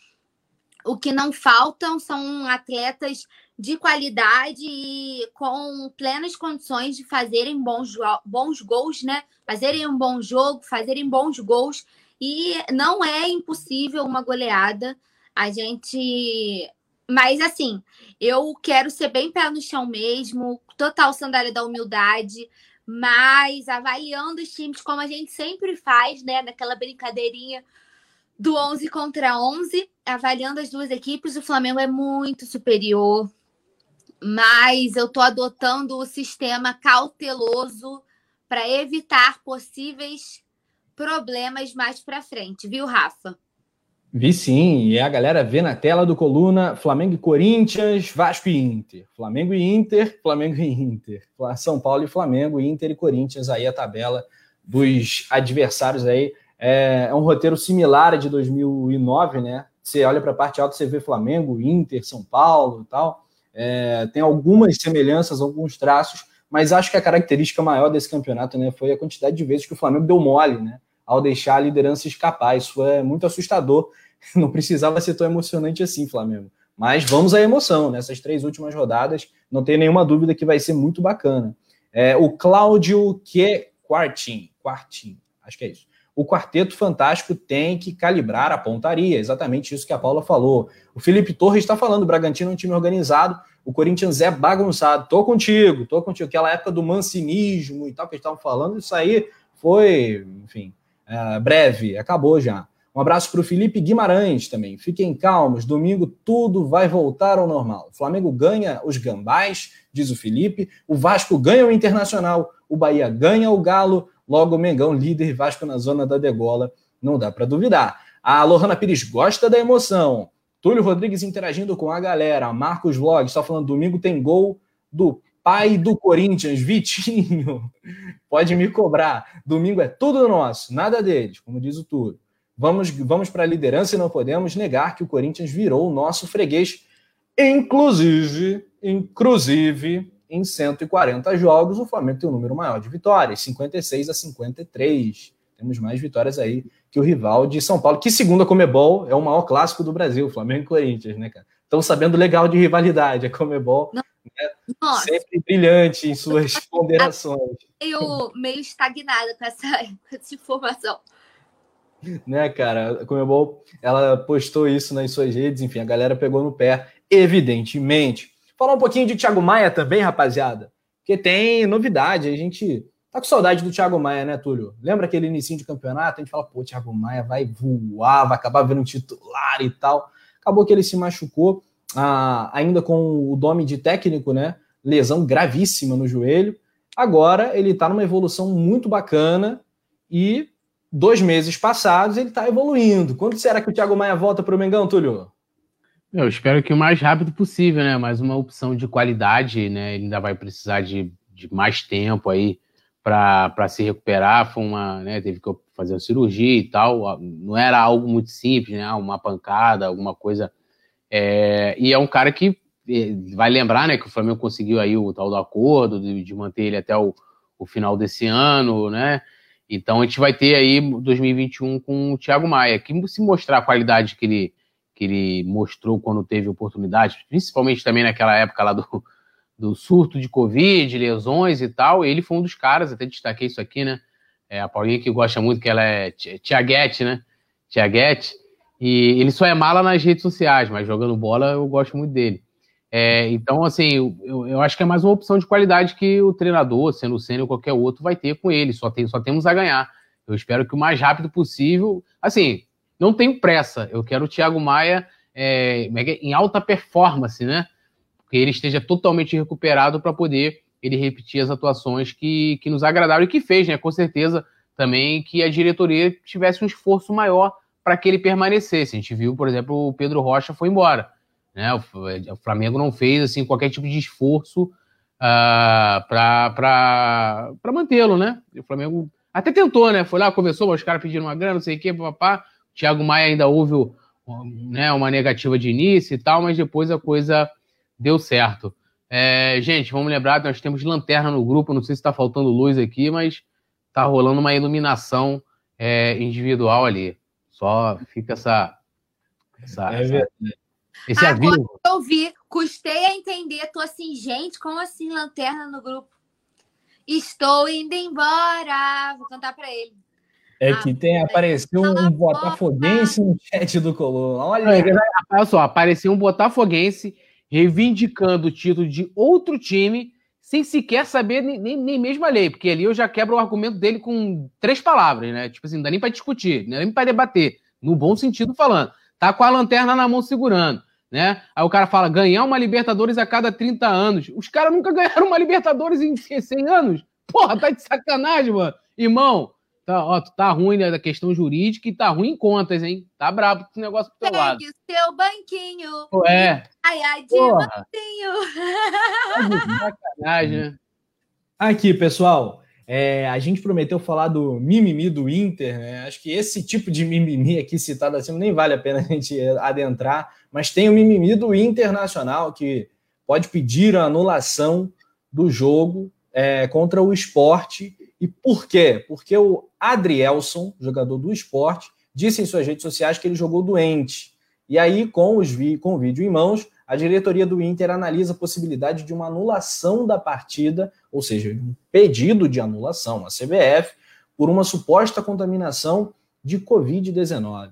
O que não faltam são atletas de qualidade e com plenas condições de fazerem bons, bons gols, né? Fazerem um bom jogo, fazerem bons gols. E não é impossível uma goleada. A gente. Mas assim, eu quero ser bem pé no chão mesmo, total sandália da humildade, mas avaliando os times como a gente sempre faz, né? Naquela brincadeirinha do 11 contra 11, avaliando as duas equipes, o Flamengo é muito superior, mas eu estou adotando o sistema cauteloso para evitar possíveis problemas mais para frente, viu, Rafa? Vi sim, e a galera vê na tela do coluna Flamengo e Corinthians, Vasco e Inter. Flamengo e Inter, Flamengo e Inter. São Paulo e Flamengo, Inter e Corinthians, aí a tabela dos adversários aí. É, é um roteiro similar a de 2009, né? Você olha para a parte alta, você vê Flamengo, Inter, São Paulo e tal. É, tem algumas semelhanças, alguns traços, mas acho que a característica maior desse campeonato né, foi a quantidade de vezes que o Flamengo deu mole, né? Ao deixar a liderança escapar. Isso é muito assustador. Não precisava ser tão emocionante assim, Flamengo. Mas vamos à emoção. Nessas três últimas rodadas, não tem nenhuma dúvida que vai ser muito bacana. É, o Cláudio que Quartin, Quartin, acho que é isso. O quarteto fantástico tem que calibrar a pontaria, exatamente isso que a Paula falou. O Felipe Torres está falando, o Bragantino é um time organizado, o Corinthians é bagunçado. Tô contigo, tô contigo. Aquela época do mancinismo e tal que eles estavam falando, isso aí foi, enfim, é, breve, acabou já. Um abraço para o Felipe Guimarães também. Fiquem calmos, domingo tudo vai voltar ao normal. O Flamengo ganha os gambás, diz o Felipe. O Vasco ganha o Internacional. O Bahia ganha o Galo. Logo o Mengão, líder Vasco na zona da degola. Não dá para duvidar. A Lohana Pires gosta da emoção. Túlio Rodrigues interagindo com a galera. Marcos Vlog só falando domingo tem gol do pai do Corinthians, Vitinho. Pode me cobrar. Domingo é tudo nosso, nada deles, como diz o Túlio. Vamos, vamos para a liderança e não podemos negar que o Corinthians virou o nosso freguês. Inclusive, inclusive, em 140 jogos, o Flamengo tem um número maior de vitórias, 56 a 53. Temos mais vitórias aí que o rival de São Paulo, que segundo a Comebol é o maior clássico do Brasil, Flamengo e Corinthians, né, cara? Estão sabendo legal de rivalidade, a Comebol né? sempre brilhante em suas ponderações. Eu meio estagnada com essa, com essa informação. Né, cara? A Comebol, ela postou isso nas suas redes, enfim, a galera pegou no pé, evidentemente. Falar um pouquinho de Thiago Maia também, rapaziada, porque tem novidade, a gente tá com saudade do Thiago Maia, né, Túlio? Lembra aquele início de campeonato? A gente fala, pô, Thiago Maia vai voar, vai acabar vendo titular e tal. Acabou que ele se machucou, ah, ainda com o nome de técnico, né? Lesão gravíssima no joelho. Agora ele tá numa evolução muito bacana e dois meses passados, ele está evoluindo. Quando será que o Thiago Maia volta para o Mengão, Túlio? Eu espero que o mais rápido possível, né? Mais uma opção de qualidade, né? Ele ainda vai precisar de, de mais tempo aí para se recuperar. Foi uma, né? Teve que fazer uma cirurgia e tal. Não era algo muito simples, né? Uma pancada, alguma coisa. É, e é um cara que é, vai lembrar, né? Que o Flamengo conseguiu aí o tal do acordo de, de manter ele até o, o final desse ano, né? Então a gente vai ter aí 2021 com o Thiago Maia, que se mostrar a qualidade que ele, que ele mostrou quando teve oportunidade, principalmente também naquela época lá do, do surto de Covid, lesões e tal, ele foi um dos caras, até destaquei isso aqui, né? É, a Paulinha que gosta muito, que ela é Tiaguete, né? Tiaguete. E ele só é mala nas redes sociais, mas jogando bola eu gosto muito dele. É, então, assim, eu, eu, acho que é mais uma opção de qualidade que o treinador, sendo o Senna ou qualquer outro, vai ter com ele. Só, tem, só temos a ganhar. Eu espero que o mais rápido possível. Assim, não tenho pressa. Eu quero o Thiago Maia é, é em alta performance, né? Que ele esteja totalmente recuperado para poder ele repetir as atuações que, que nos agradaram e que fez, né? Com certeza também que a diretoria tivesse um esforço maior para que ele permanecesse. A gente viu, por exemplo, o Pedro Rocha foi embora. Né? O, Flamengo não fez assim qualquer tipo de esforço uh, ah, para mantê-lo, né? O Flamengo até tentou, né? Foi lá, começou, os caras pediram uma grana, não sei o quê, papá. O Thiago Maia ainda houve né, uma negativa de início e tal, mas depois a coisa deu certo. É, gente, vamos lembrar que nós temos lanterna no grupo, não sei se está faltando luz aqui, mas está rolando uma iluminação é, individual ali. Só fica essa. essa, é essa esse Agora aviso. eu vi, custei a entender, tô assim, gente, como assim lanterna no grupo? Estou indo embora. Vou cantar para ele. É que tem, apareceu um botafoguense no chat do Coluna. Olha, olha só, apareceu um botafoguense reivindicando o título de outro time sem sequer saber nem, nem, nem mesmo a lei, porque ali eu já quebro o argumento dele com três palavras, né? Tipo assim, não dá nem para discutir, não dá nem para debater, no bom sentido falando. Tá com a lanterna na mão segurando né? Aí o cara fala, ganhar uma Libertadores a cada 30 anos. Os caras nunca ganharam uma Libertadores em 100 anos. Porra, tá de sacanagem, mano. Irmão, tá, ó, tu tá ruim né, da questão jurídica e tá ruim em contas, hein? Tá brabo com esse negócio pro teu Pegue lado. o seu banquinho. Pô, é. Ai, ai, de Porra. banquinho. Tá sacanagem, né? Aqui, pessoal. É, a gente prometeu falar do mimimi do Inter, né? Acho que esse tipo de mimimi aqui citado acima nem vale a pena a gente adentrar, mas tem o mimimi do Internacional que pode pedir a anulação do jogo é, contra o esporte. E por quê? Porque o Adrielson, jogador do esporte, disse em suas redes sociais que ele jogou doente. E aí, com, os com o vídeo em mãos, a diretoria do Inter analisa a possibilidade de uma anulação da partida, ou seja, um pedido de anulação à CBF por uma suposta contaminação de Covid-19.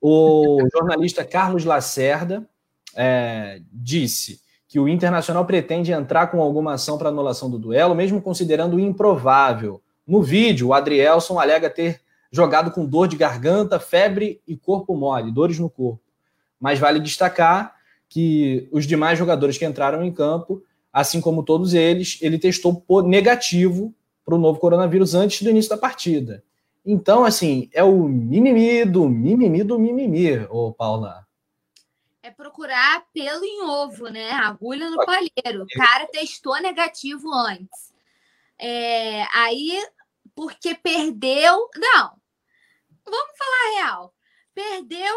O jornalista Carlos Lacerda é, disse que o Internacional pretende entrar com alguma ação para anulação do duelo, mesmo considerando improvável. No vídeo, o Adrielson alega ter jogado com dor de garganta, febre e corpo mole, dores no corpo. Mas vale destacar que os demais jogadores que entraram em campo, assim como todos eles, ele testou negativo para o novo coronavírus antes do início da partida. Então, assim, é o mimimi do mimimi do mimimi, ô Paula. É procurar pelo em ovo, né? Agulha no palheiro. O cara testou negativo antes. É, aí, porque perdeu. Não, vamos falar real. Perdeu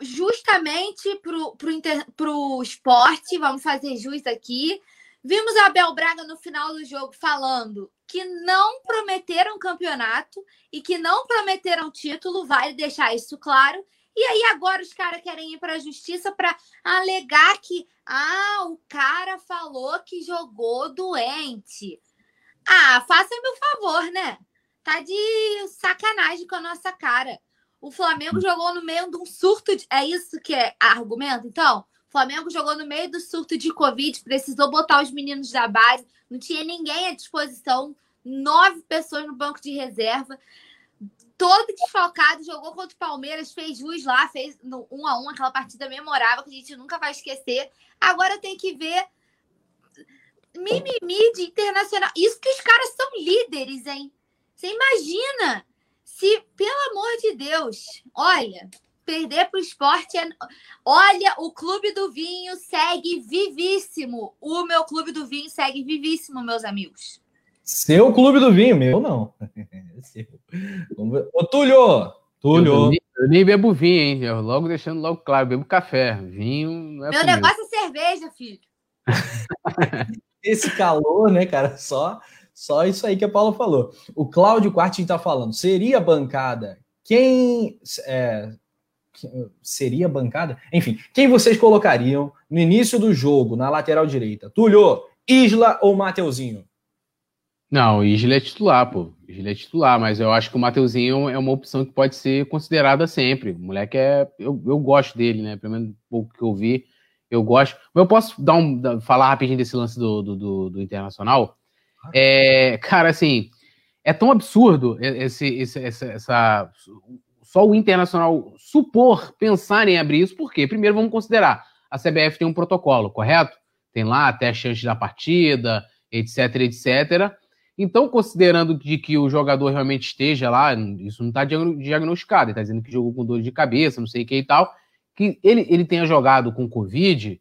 justamente pro, pro, inter, pro esporte, vamos fazer jus aqui. Vimos a Abel Braga no final do jogo falando que não prometeram campeonato e que não prometeram título, vale deixar isso claro. E aí agora os caras querem ir para a justiça para alegar que ah, o cara falou que jogou doente. Ah, faça-me o favor, né? Tá de sacanagem com a nossa cara. O Flamengo jogou no meio de um surto. De... É isso que é argumento? Então, o Flamengo jogou no meio do surto de Covid, precisou botar os meninos da base, não tinha ninguém à disposição, nove pessoas no banco de reserva, todo desfalcado, jogou contra o Palmeiras, fez jus lá, fez 1 a 1 aquela partida memorável que a gente nunca vai esquecer. Agora tem que ver mimimi de internacional. Isso que os caras são líderes, hein? Você imagina se, pelo amor de Deus, olha, perder para o esporte é. Olha, o Clube do Vinho segue vivíssimo. O meu Clube do Vinho segue vivíssimo, meus amigos. Seu Clube do Vinho, meu não. Ô, Túlio! Túlio! Eu nem, eu nem bebo vinho, hein? Eu logo deixando logo claro, bebo café. Vinho não é Meu comigo. negócio é cerveja, filho. Esse calor, né, cara? Só só isso aí que a Paula falou. O Cláudio Quartin está falando, seria bancada? Quem é, seria bancada? Enfim, quem vocês colocariam no início do jogo, na lateral direita? Túlio, Isla ou Mateuzinho? Não, Isla é titular, pô. Isla é titular, mas eu acho que o Mateuzinho é uma opção que pode ser considerada sempre. O moleque é. Eu, eu gosto dele, né? Pelo menos um pouco que eu vi, eu gosto. Mas eu posso dar um, falar rapidinho desse lance do, do, do, do Internacional? É, cara, assim, é tão absurdo esse, esse, essa, essa, só o Internacional supor, pensar em abrir isso, porque, primeiro, vamos considerar, a CBF tem um protocolo, correto? Tem lá até a chance da partida, etc, etc. Então, considerando de que o jogador realmente esteja lá, isso não está diagnosticado, ele está dizendo que jogou com dor de cabeça, não sei o que e tal, que ele, ele tenha jogado com Covid,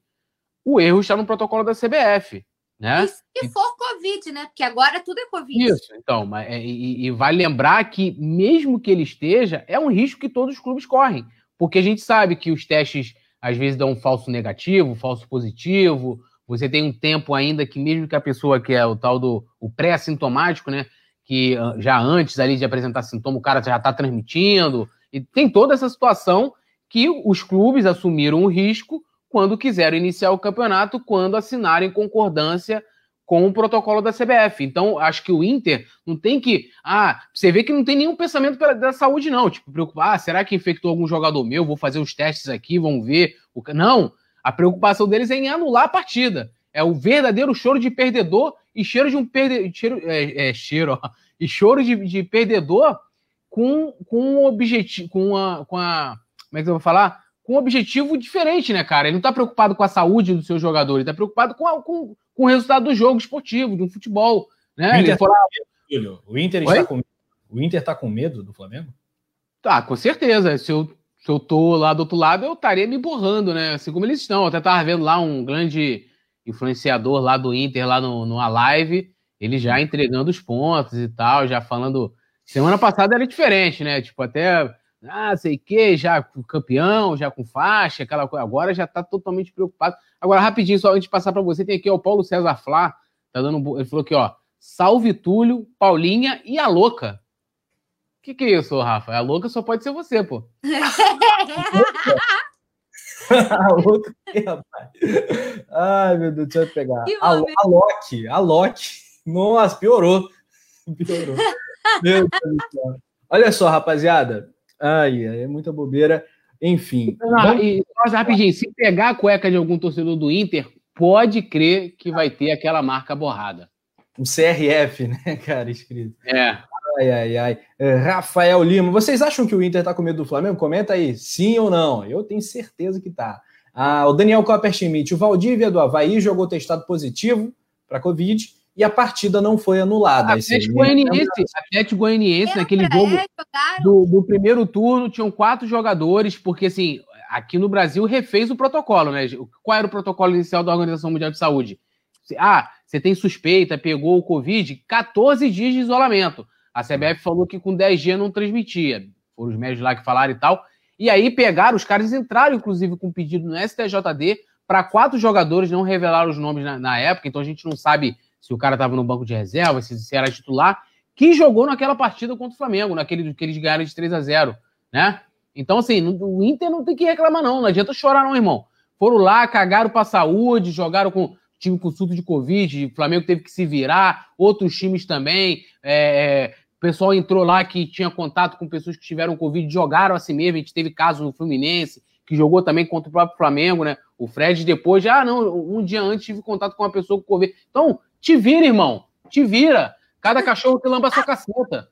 o erro está no protocolo da CBF. Né? E se for Covid, né? Porque agora tudo é Covid. Isso, então, é, e, e vai lembrar que, mesmo que ele esteja, é um risco que todos os clubes correm. Porque a gente sabe que os testes às vezes dão um falso negativo, falso positivo. Você tem um tempo ainda que, mesmo que a pessoa que é o tal do o pré-assintomático, né? Que ah, já antes ali de apresentar sintoma, o cara já está transmitindo. E tem toda essa situação que os clubes assumiram o risco quando quiseram iniciar o campeonato, quando assinarem concordância com o protocolo da CBF. Então, acho que o Inter não tem que. Ah, você vê que não tem nenhum pensamento da saúde, não. Tipo, preocupar, ah, será que infectou algum jogador meu? Vou fazer os testes aqui, vão ver. Não. A preocupação deles é em anular a partida. É o verdadeiro choro de perdedor e cheiro de um perdedor. Cheiro, é, é, cheiro, ó. E choro de, de perdedor com, com um objetivo. Com a, com a. Como é que eu vou falar? Com um objetivo diferente, né, cara? Ele não está preocupado com a saúde do seu jogador, ele está preocupado com, a, com, com, o resultado do jogo esportivo, do futebol. Né? O Inter, tá medo, o Inter está com O Inter tá com medo do Flamengo? Tá, com certeza. Se eu, se eu tô lá do outro lado, eu estaria me borrando, né? Assim como eles estão. Eu até estava vendo lá um grande influenciador lá do Inter, lá no, numa live, ele já entregando os pontos e tal, já falando. Semana passada era diferente, né? Tipo, até ah, sei que, já com campeão, já com faixa, aquela coisa. Agora já tá totalmente preocupado. Agora, rapidinho, só antes de passar para você, tem aqui ó, o Paulo César Flá, tá dando. Ele falou aqui, ó. Salve Túlio, Paulinha e a louca. que, que é isso, Rafa? A louca só pode ser você, pô. a louca rapaz. Ai, meu Deus, deixa eu pegar. A, a Loki, a Loki. Nossa, piorou. Piorou. meu Deus do céu. Olha só, rapaziada. Ai, é muita bobeira. Enfim. Ah, e, rapidinho, se pegar a cueca de algum torcedor do Inter, pode crer que vai ter aquela marca borrada. Um CRF, né, cara, escrito. É. Ai, ai, ai. É, Rafael Lima, vocês acham que o Inter tá com medo do Flamengo? Comenta aí, sim ou não. Eu tenho certeza que tá. Ah, o Daniel Copperschmidt, o Valdívia do Havaí jogou testado positivo para Covid e a partida não foi anulada. Atlético Goianiense, Atlético Goianiense, naquele jogo é, do, do, primeiro turno, tinham quatro jogadores, porque assim, aqui no Brasil refez o protocolo, né? Qual era o protocolo inicial da Organização Mundial de Saúde? Ah, você tem suspeita, pegou o Covid, 14 dias de isolamento. A CBF falou que com 10 dias não transmitia. Foram os médicos lá que falaram e tal. E aí pegaram, os caras entraram, inclusive, com pedido no STJD para quatro jogadores, não revelaram os nomes na, na, época, então a gente não sabe se o cara estava no banco de reserva, se, se, era titular, que jogou naquela partida contra o Flamengo, naquele que eles ganharam de 3 a 0 né? Então, assim, o Inter não tem que reclamar, não. Não adianta chorar, não, irmão. Foram lá, cagaram pra saúde, jogaram com time com surto de Covid, o Flamengo teve que se virar, outros times também. É, o pessoal entrou lá que tinha contato com pessoas que tiveram Covid, jogaram assim mesmo. A gente teve caso no Fluminense, que jogou também contra o próprio Flamengo, né? O Fred depois, já, ah, não, um dia antes tive contato com uma pessoa com Covid. Então, te vira, irmão. Te vira. Cada cachorro que lamba a sua caceta.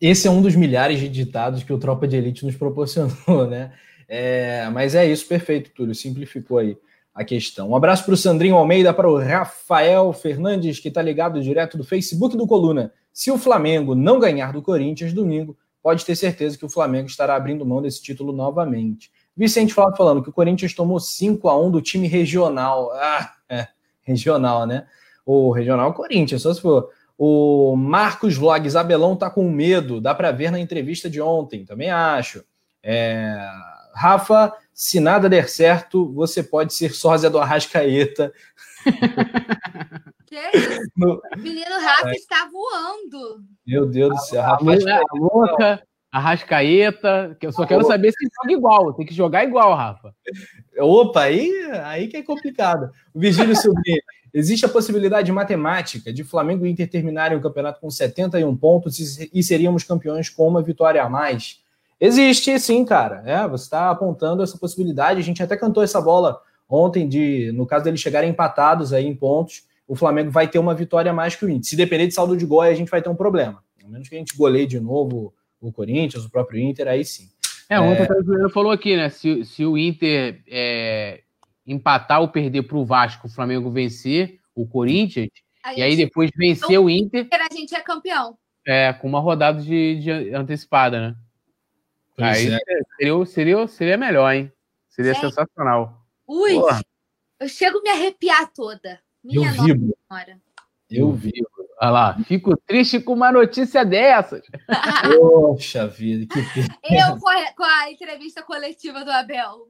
Esse é um dos milhares de ditados que o Tropa de Elite nos proporcionou, né? É, mas é isso, perfeito, Túlio. Simplificou aí a questão. Um abraço para o Sandrinho Almeida, para o Rafael Fernandes, que está ligado direto do Facebook do Coluna. Se o Flamengo não ganhar do Corinthians domingo, pode ter certeza que o Flamengo estará abrindo mão desse título novamente. Vicente Flávio falando que o Corinthians tomou 5 a 1 do time regional. Ah, é, regional, né? O regional Corinthians, só se for. O Marcos Vlogs Abelão tá com medo, dá para ver na entrevista de ontem, também acho. É, Rafa, se nada der certo, você pode ser sósia do Arrascaeta. Que isso? No... O menino Rafa é. está voando. Meu Deus do céu. Rafa, a louca, Arrascaeta, que eu só quero saber se joga igual. Tem que jogar igual, Rafa. Opa, aí, aí que é complicado. O Virgílio Sobrinho, existe a possibilidade matemática de Flamengo e Inter terminarem o campeonato com 71 pontos e seríamos campeões com uma vitória a mais? Existe sim, cara. É, você está apontando essa possibilidade. A gente até cantou essa bola ontem, de no caso deles chegarem empatados aí em pontos, o Flamengo vai ter uma vitória a mais que o Inter. Se depender de saldo de gol, a gente vai ter um problema. A menos que a gente goleie de novo o Corinthians, o próprio Inter, aí sim. É, ontem é... o Juliano falou aqui, né? Se, se o Inter é, empatar ou perder para o Vasco, o Flamengo vencer o Corinthians, e aí depois vencer o Inter. A gente é campeão. É, com uma rodada de, de antecipada, né? Aí é. seria, seria, seria melhor, hein? Seria sensacional. Ui, Porra. eu chego a me arrepiar toda. Minha eu vivo. Senhora. Eu vivo. Olha lá, fico triste com uma notícia dessas. Poxa vida, que pena. Eu com a, com a entrevista coletiva do Abel.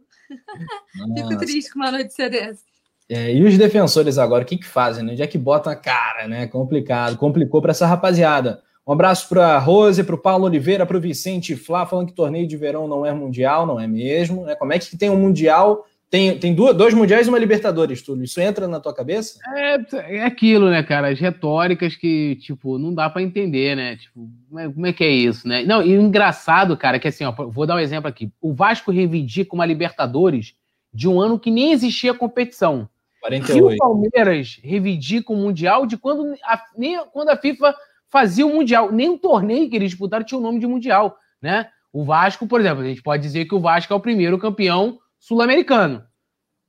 Nossa. Fico triste com uma notícia dessa. É, e os defensores agora, o que, que fazem? Né? Onde é que botam a cara, né? Complicado. Complicou para essa rapaziada. Um abraço para a Rose, para o Paulo Oliveira, para o Vicente Flá, falando que torneio de verão não é mundial, não é mesmo. Né? Como é que tem um mundial? Tem, tem duas, dois mundiais e uma Libertadores, tudo. Isso entra na tua cabeça? É, é aquilo, né, cara? As retóricas que, tipo, não dá para entender, né? Tipo, como é, como é, que é isso, né? Não, e o engraçado, cara, é que assim, ó, vou dar um exemplo aqui. O Vasco reivindica uma Libertadores de um ano que nem existia competição. 48. E o Palmeiras reivindica o Mundial de quando a, nem quando a FIFA fazia o Mundial. Nem o torneio que eles disputaram tinha o nome de Mundial, né? O Vasco, por exemplo, a gente pode dizer que o Vasco é o primeiro campeão sul-americano.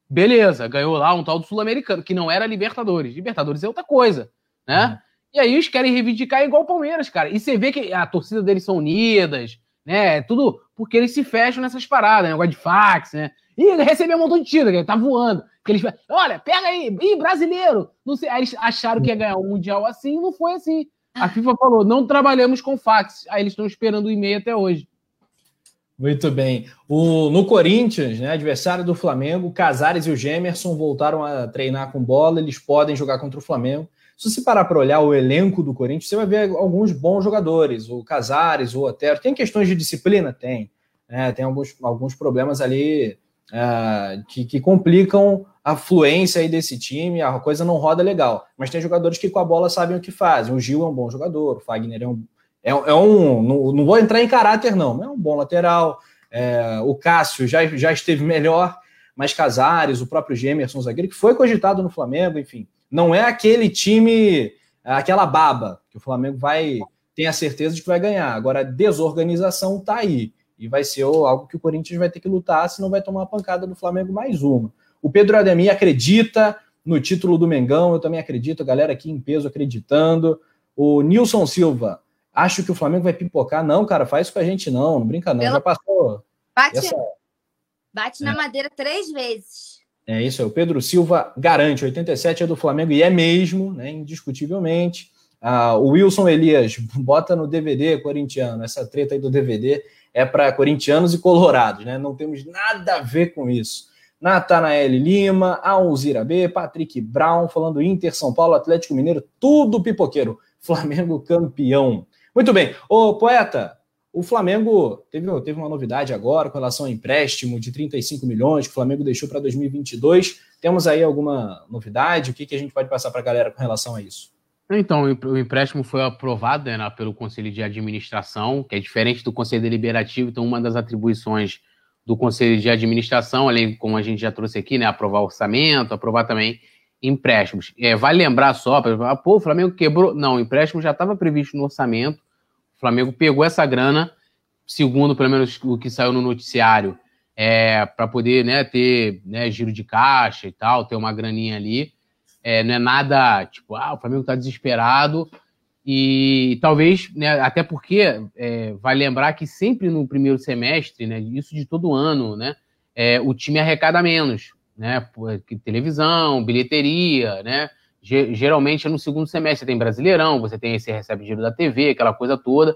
Beleza, ganhou lá um tal do sul-americano, que não era Libertadores. Libertadores é outra coisa, né? Uhum. E aí eles querem reivindicar igual o Palmeiras, cara. E você vê que a torcida deles são unidas, né? Tudo porque eles se fecham nessas paradas, né? Negócio de fax, né? E recebeu um montão de tiro, que tá voando. Que eles, olha, pega aí, ih, brasileiro! Não sei. Aí eles acharam que ia ganhar um mundial assim, não foi assim. A FIFA falou: não trabalhamos com fax. Aí eles estão esperando o e-mail até hoje. Muito bem. O, no Corinthians, né, adversário do Flamengo, Casares e o Gemerson voltaram a treinar com bola. Eles podem jogar contra o Flamengo. Se você parar para olhar o elenco do Corinthians, você vai ver alguns bons jogadores, o Casares, o Otero. Tem questões de disciplina? Tem. É, tem alguns, alguns problemas ali é, que, que, complicam a fluência aí desse time, a coisa não roda legal. Mas tem jogadores que com a bola sabem o que fazem. O Gil é um bom jogador, o Fagner é um. É, é um não, não, vou entrar em caráter, não, é um bom lateral. É, o Cássio já, já esteve melhor, mas Casares, o próprio Gemerson Zagueiro, que foi cogitado no Flamengo, enfim. Não é aquele time, aquela baba, que o Flamengo vai tem a certeza de que vai ganhar. Agora, a desorganização está aí. E vai ser algo que o Corinthians vai ter que lutar, senão vai tomar uma pancada do Flamengo mais uma. O Pedro Ademir acredita no título do Mengão, eu também acredito, a galera aqui em peso acreditando. O Nilson Silva, acho que o Flamengo vai pipocar. Não, cara, faz isso com a gente não, não brinca não. Pela... Já passou. Bate, essa... bate na é. madeira três vezes. É isso, é o Pedro Silva garante, 87 é do Flamengo e é mesmo, né, indiscutivelmente. Ah, o Wilson Elias bota no DVD corintiano, essa treta aí do DVD é para corintianos e colorados, né? Não temos nada a ver com isso. Natanael Lima, Alzira B, Patrick Brown, falando Inter, São Paulo, Atlético Mineiro, tudo pipoqueiro. Flamengo campeão. Muito bem. Ô, poeta, o Flamengo teve, teve uma novidade agora com relação ao empréstimo de 35 milhões que o Flamengo deixou para 2022. Temos aí alguma novidade? O que, que a gente pode passar para a galera com relação a isso? Então, o empréstimo foi aprovado né, pelo Conselho de Administração, que é diferente do Conselho Deliberativo. Então, uma das atribuições do Conselho de Administração, além, como a gente já trouxe aqui, né, aprovar orçamento, aprovar também empréstimos. É, vale lembrar só, ah, pô, o Flamengo quebrou. Não, o empréstimo já estava previsto no orçamento Flamengo pegou essa grana, segundo pelo menos o que saiu no noticiário, é, para poder né, ter né, giro de caixa e tal, ter uma graninha ali. É, não é nada tipo, ah, o Flamengo está desesperado. E talvez, né, até porque é, vai lembrar que sempre no primeiro semestre, né, isso de todo ano, né, é, o time arrecada menos, né, televisão, bilheteria, né, geralmente é no segundo semestre, tem Brasileirão, você tem esse recebe dinheiro da TV, aquela coisa toda,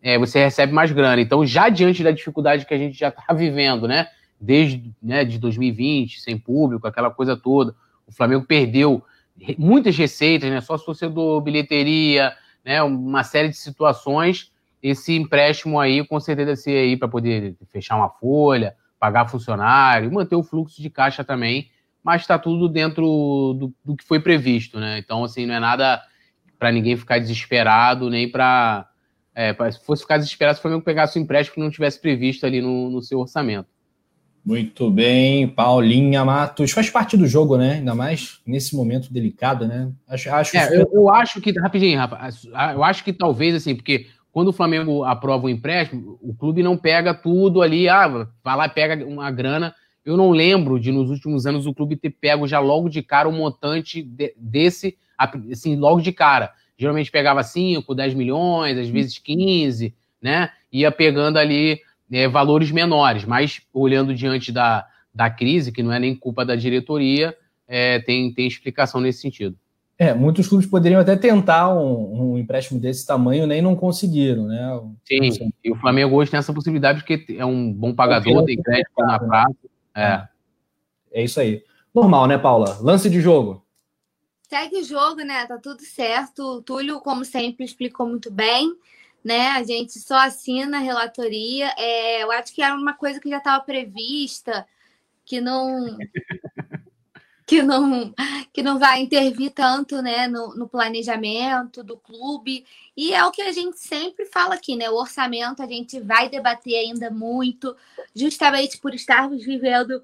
é, você recebe mais grana. Então, já diante da dificuldade que a gente já está vivendo, né, desde né, de 2020, sem público, aquela coisa toda, o Flamengo perdeu muitas receitas, né, só torcedor, bilheteria, né, uma série de situações, esse empréstimo aí com certeza ser aí para poder fechar uma folha, pagar funcionário, manter o fluxo de caixa também, mas está tudo dentro do, do, que foi previsto, né? Então, assim, não é nada para ninguém ficar desesperado, nem para. É, se fosse ficar desesperado, se o Flamengo pegasse o empréstimo que não tivesse previsto ali no, no seu orçamento. Muito bem, Paulinha Matos. Faz parte do jogo, né? Ainda mais nesse momento delicado, né? Acho, acho é, eu, eu, acho que, rapidinho, rapaz, eu acho que talvez, assim, porque quando o Flamengo aprova o empréstimo, o clube não pega tudo ali, ah, vai lá e pega uma grana eu não lembro de, nos últimos anos, o clube ter pego já logo de cara um montante de, desse, assim, logo de cara. Geralmente pegava 5, 10 milhões, às vezes 15, né? Ia pegando ali é, valores menores, mas olhando diante da, da crise, que não é nem culpa da diretoria, é, tem, tem explicação nesse sentido. É, muitos clubes poderiam até tentar um, um, empréstimo desse tamanho, nem não conseguiram, né? Sim, e o Flamengo hoje tem essa possibilidade porque é um bom pagador, tem crédito na né? praça. É. É isso aí. Normal, né, Paula? Lance de jogo. Segue o jogo, né? Tá tudo certo. O Túlio, como sempre, explicou muito bem. Né? A gente só assina a relatoria. É, eu acho que era uma coisa que já estava prevista, que não que não que não vai intervir tanto né, no, no, planejamento do clube. E é o que a gente sempre fala aqui, né? O orçamento a gente vai debater ainda muito, justamente por estarmos vivendo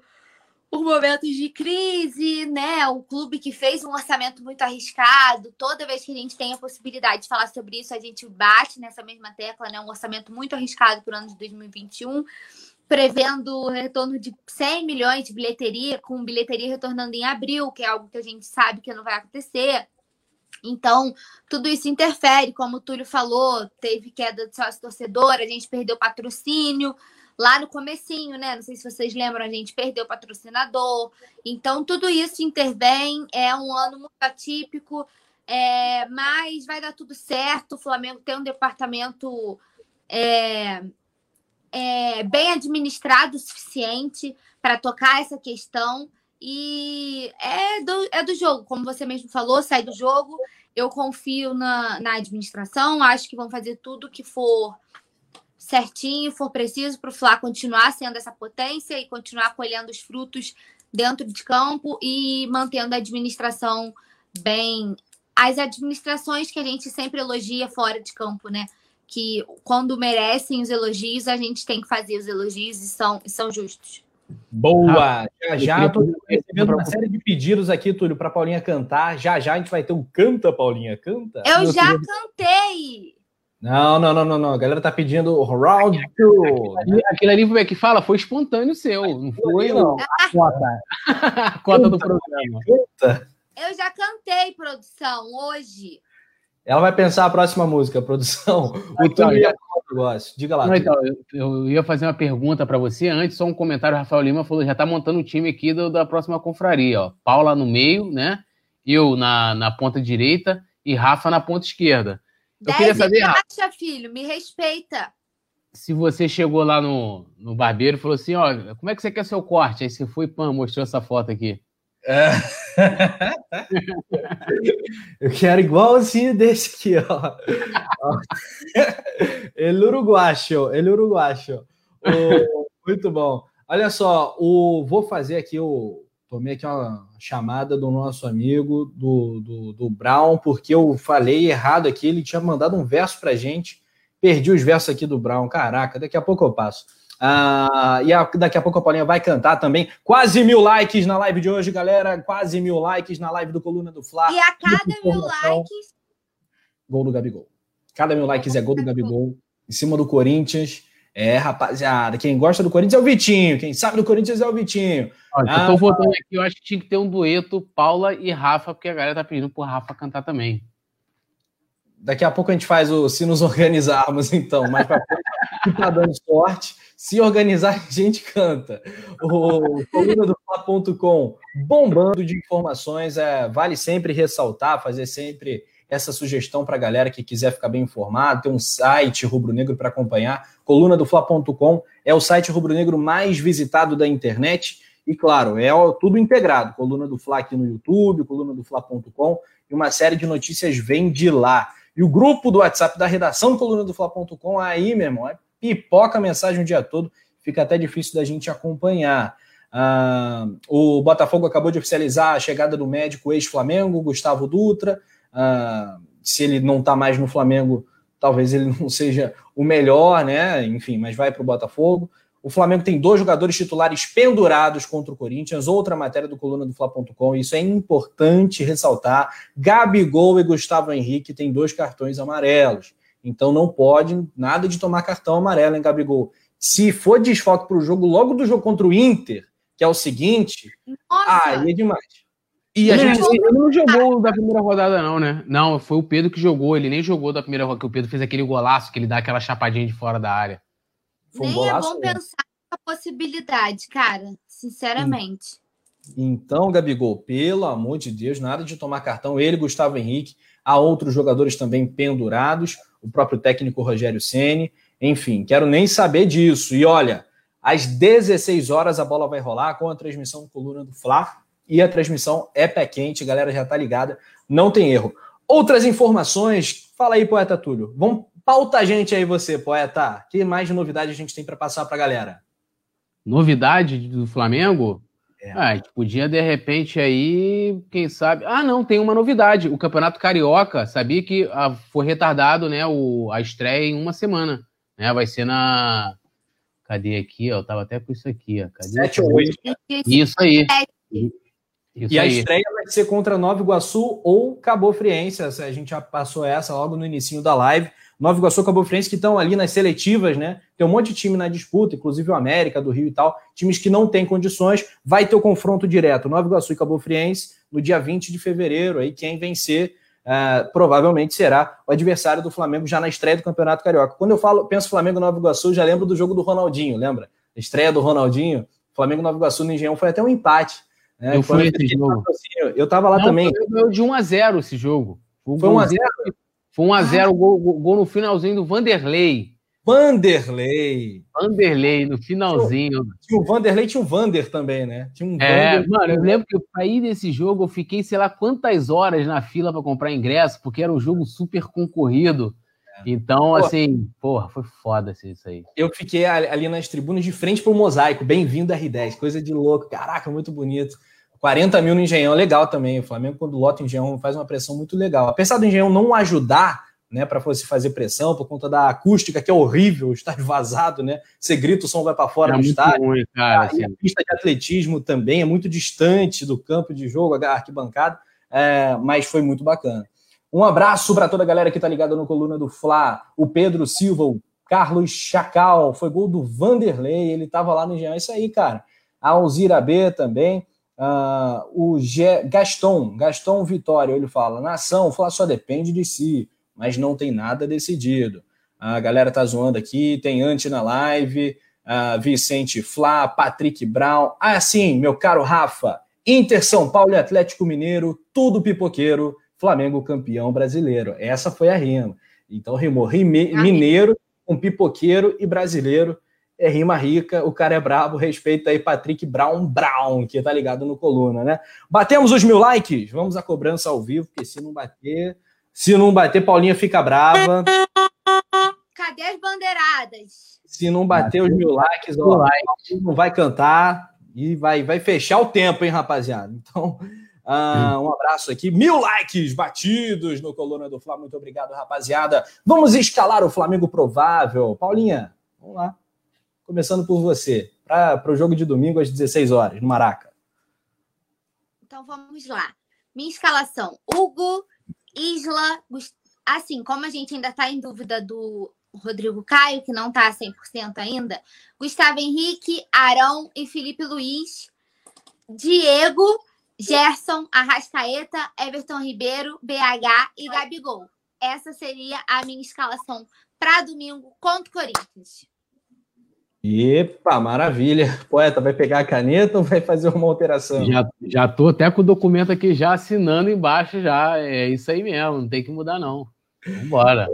por momentos de crise, né? O clube que fez um orçamento muito arriscado. Toda vez que a gente tem a possibilidade de falar sobre isso, a gente bate nessa mesma tecla, né? Um orçamento muito arriscado para o ano de 2021 prevendo o retorno de 100 milhões de bilheteria, com bilheteria retornando em abril, que é algo que a gente sabe que não vai acontecer. Então, tudo isso interfere, como o Túlio falou, teve queda de sócio torcedor, a gente perdeu patrocínio lá no comecinho, né? Não sei se vocês lembram, a gente perdeu patrocinador. Então, tudo isso intervém, é um ano muito atípico, é, mas vai dar tudo certo. O Flamengo tem um departamento é, é, bem administrado o suficiente para tocar essa questão. E é do, é do jogo, como você mesmo falou, sai do jogo. eu confio na, na administração, acho que vão fazer tudo que for certinho, for preciso para o Fla continuar sendo essa potência e continuar colhendo os frutos dentro de campo e mantendo a administração bem. As administrações que a gente sempre elogia fora de campo, né? Que quando merecem os elogios, a gente tem que fazer os elogios e são, e são justos. Boa! Já já estou recebendo uma série de pedidos aqui, Túlio, para Paulinha cantar. Já já a gente vai ter um Canta, Paulinha, canta. Eu já cantei! Não, não, não, não, não. A galera tá pedindo round two. Aquilo ali, como é que fala? Foi espontâneo seu, não foi? Não. A cota. a cota do programa. Eu já cantei, produção, hoje. Ela vai pensar a próxima música, produção. O então, ia negócio. Diga lá. Não, então, eu, eu, ia fazer uma pergunta para você antes, só um comentário. O Rafael Lima falou: já tá montando o time aqui do, da próxima confraria. Ó. Paula no meio, né? Eu na, na ponta direita e Rafa na ponta esquerda. Eu queria saber. Caixa, filho, me respeita. Se você chegou lá no, no barbeiro e falou assim: ó, como é que você quer seu corte? Aí você foi, pã, mostrou essa foto aqui. É. Eu quero igualzinho desse aqui, ó. ele uruguacho, ele uruguacho. muito bom. Olha só, o, vou fazer aqui o. Tomei aqui uma chamada do nosso amigo do, do, do Brown, porque eu falei errado aqui. Ele tinha mandado um verso pra gente. Perdi os versos aqui do Brown. Caraca, daqui a pouco eu passo. Ah, e a, daqui a pouco a Paulinha vai cantar também. Quase mil likes na live de hoje, galera. Quase mil likes na live do Coluna do Fla. E a cada mil likes. Gol do Gabigol. Cada mil likes é gol do Gabigol. Em cima do Corinthians. É, rapaziada. Quem gosta do Corinthians é o Vitinho. Quem sabe do Corinthians é o Vitinho. Olha, ah, eu tô voltando aqui. Eu acho que tinha que ter um dueto Paula e Rafa, porque a galera tá pedindo pro Rafa cantar também. Daqui a pouco a gente faz o se nos organizarmos, então. Mais pra frente, tá dando sorte. Se organizar, a gente canta. O coluna do Fla.com bombando de informações. É, vale sempre ressaltar, fazer sempre essa sugestão para a galera que quiser ficar bem informado. Tem um site rubro-negro para acompanhar. Coluna do Fla.com é o site rubro-negro mais visitado da internet. E claro, é tudo integrado. Coluna do Fla aqui no YouTube, coluna do Fla.com e uma série de notícias vem de lá. E o grupo do WhatsApp da redação do coluna do Fla.com, aí, meu irmão, é pipoca a mensagem o dia todo, fica até difícil da gente acompanhar. Ah, o Botafogo acabou de oficializar a chegada do médico ex-Flamengo, Gustavo Dutra. Ah, se ele não está mais no Flamengo, talvez ele não seja o melhor, né? Enfim, mas vai para o Botafogo. O Flamengo tem dois jogadores titulares pendurados contra o Corinthians, outra matéria do coluna do Fla.com, isso é importante ressaltar. Gabigol e Gustavo Henrique têm dois cartões amarelos. Então não pode nada de tomar cartão amarelo em Gabigol. Se for desfoque para o jogo, logo do jogo contra o Inter, que é o seguinte, Nossa. aí é demais. E a ele, gente ele não jogou da primeira rodada, não, né? Não, foi o Pedro que jogou. Ele nem jogou da primeira rodada, que o Pedro fez aquele golaço que ele dá aquela chapadinha de fora da área. Foi um nem é golaço, é bom pensar na possibilidade, cara. Sinceramente. Então, Gabigol, pelo amor de Deus, nada de tomar cartão. Ele, Gustavo Henrique, há outros jogadores também pendurados o próprio técnico Rogério Ceni. Enfim, quero nem saber disso. E olha, às 16 horas a bola vai rolar com a transmissão coluna do Fla e a transmissão é pé quente, galera já tá ligada, não tem erro. Outras informações, fala aí, poeta Túlio. Vamos pauta a gente aí você, poeta. Que mais novidade a gente tem para passar para a galera? Novidade do Flamengo? É. Ah, a gente podia, de repente, aí, quem sabe. Ah, não, tem uma novidade. O Campeonato Carioca, sabia que ah, foi retardado, né? O, a estreia em uma semana. Né? Vai ser na. Cadê aqui? Ó, eu tava até com isso aqui, ó. Cadê? 7 ou 8. Isso aí. Isso e a estreia vai ser contra Nova Iguaçu ou Cabo Friense. A gente já passou essa logo no início da live. Nova Iguaçu, Cabo Friense, que estão ali nas seletivas, né? Tem um monte de time na disputa, inclusive o América, do Rio e tal, times que não têm condições, vai ter o confronto direto, Nova Iguaçu e Cabo Friense, no dia 20 de fevereiro, aí quem vencer uh, provavelmente será o adversário do Flamengo já na estreia do Campeonato Carioca. Quando eu falo, penso Flamengo Nova Iguaçu, já lembro do jogo do Ronaldinho, lembra? A estreia do Ronaldinho, Flamengo Nova Iguaçu no Engenhão foi até um empate. Né? Eu fui esse jogo. Eu tava lá não, também. Foi de 1 a 0 esse jogo. Foi 1 a 0 foi 1x0, ah. gol, gol, no finalzinho do Vanderlei. Vanderlei. Vanderlei, no finalzinho. Tinha o Vanderlei tinha o Vander também, né? Tinha um é, Vander... mano, eu lembro que eu saí desse jogo, eu fiquei, sei lá, quantas horas na fila para comprar ingresso, porque era um jogo super concorrido. Então, assim, porra, foi foda isso aí. Eu fiquei ali nas tribunas de frente pro mosaico. Bem-vindo R10, coisa de louco. Caraca, muito bonito. 40 mil no Engenhão, legal também. O Flamengo, quando lota o Engenhão, faz uma pressão muito legal. Apesar do Engenhão não ajudar, né, para você fazer pressão por conta da acústica, que é horrível, o estádio vazado, né? Você grita, o som vai para fora é do estádio. Ruim, cara, assim. A pista de atletismo também é muito distante do campo de jogo, a arquibancada, é, mas foi muito bacana. Um abraço para toda a galera que está ligada no Coluna do Fla. O Pedro Silva, o Carlos Chacal, foi gol do Vanderlei, ele estava lá no Engenhão. É isso aí, cara. A Alzira B também. Uh, o G... Gaston, Gaston Vitória, ele fala: nação, o Fla só depende de si, mas não tem nada decidido. A galera tá zoando aqui, tem Ante na live, uh, Vicente Flá, Patrick Brown. Ah, sim, meu caro Rafa, Inter São Paulo e Atlético Mineiro, tudo pipoqueiro. Flamengo campeão brasileiro. Essa foi a rima. Então rimou rime, mineiro com pipoqueiro e brasileiro. É rima rica, o cara é brabo, respeita aí Patrick Brown Brown, que tá ligado no coluna, né? Batemos os mil likes, vamos à cobrança ao vivo, porque se não bater, se não bater, Paulinha fica brava. Cadê as bandeiradas? Se não bater os mil likes, ó, não vai cantar e vai, vai fechar o tempo, hein, rapaziada? Então, ah, um abraço aqui. Mil likes batidos no Coluna do Fla. Muito obrigado, rapaziada. Vamos escalar o Flamengo provável. Paulinha, vamos lá. Começando por você. Para o jogo de domingo às 16 horas, no Maraca. Então vamos lá. Minha escalação: Hugo, Isla. Assim, como a gente ainda está em dúvida do Rodrigo Caio, que não está 100% ainda, Gustavo Henrique, Arão e Felipe Luiz. Diego, Gerson, Arrascaeta, Everton Ribeiro, BH e Gabigol. Essa seria a minha escalação para domingo contra o Corinthians. Epa, maravilha. Poeta, vai pegar a caneta ou vai fazer uma alteração? Já, já tô até com o documento aqui já assinando embaixo já. É isso aí mesmo, não tem que mudar não. Vambora.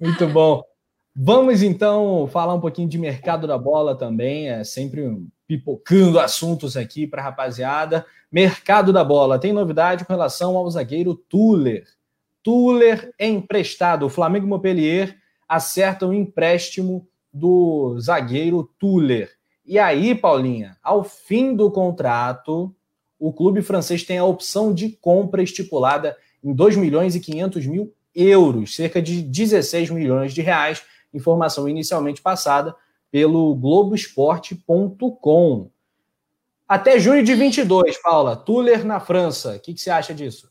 Muito bom. Vamos então falar um pouquinho de mercado da bola também. É sempre pipocando assuntos aqui para a rapaziada. Mercado da bola. Tem novidade com relação ao zagueiro Tuller. Tuller é emprestado. O Flamengo Montpellier acerta o um empréstimo do zagueiro Tuller. E aí, Paulinha, ao fim do contrato, o clube francês tem a opção de compra estipulada em 2 milhões e 500 mil euros, cerca de 16 milhões de reais, informação inicialmente passada pelo Globoesporte.com. Até junho de 22, Paula. Tuller na França. O que, que você acha disso?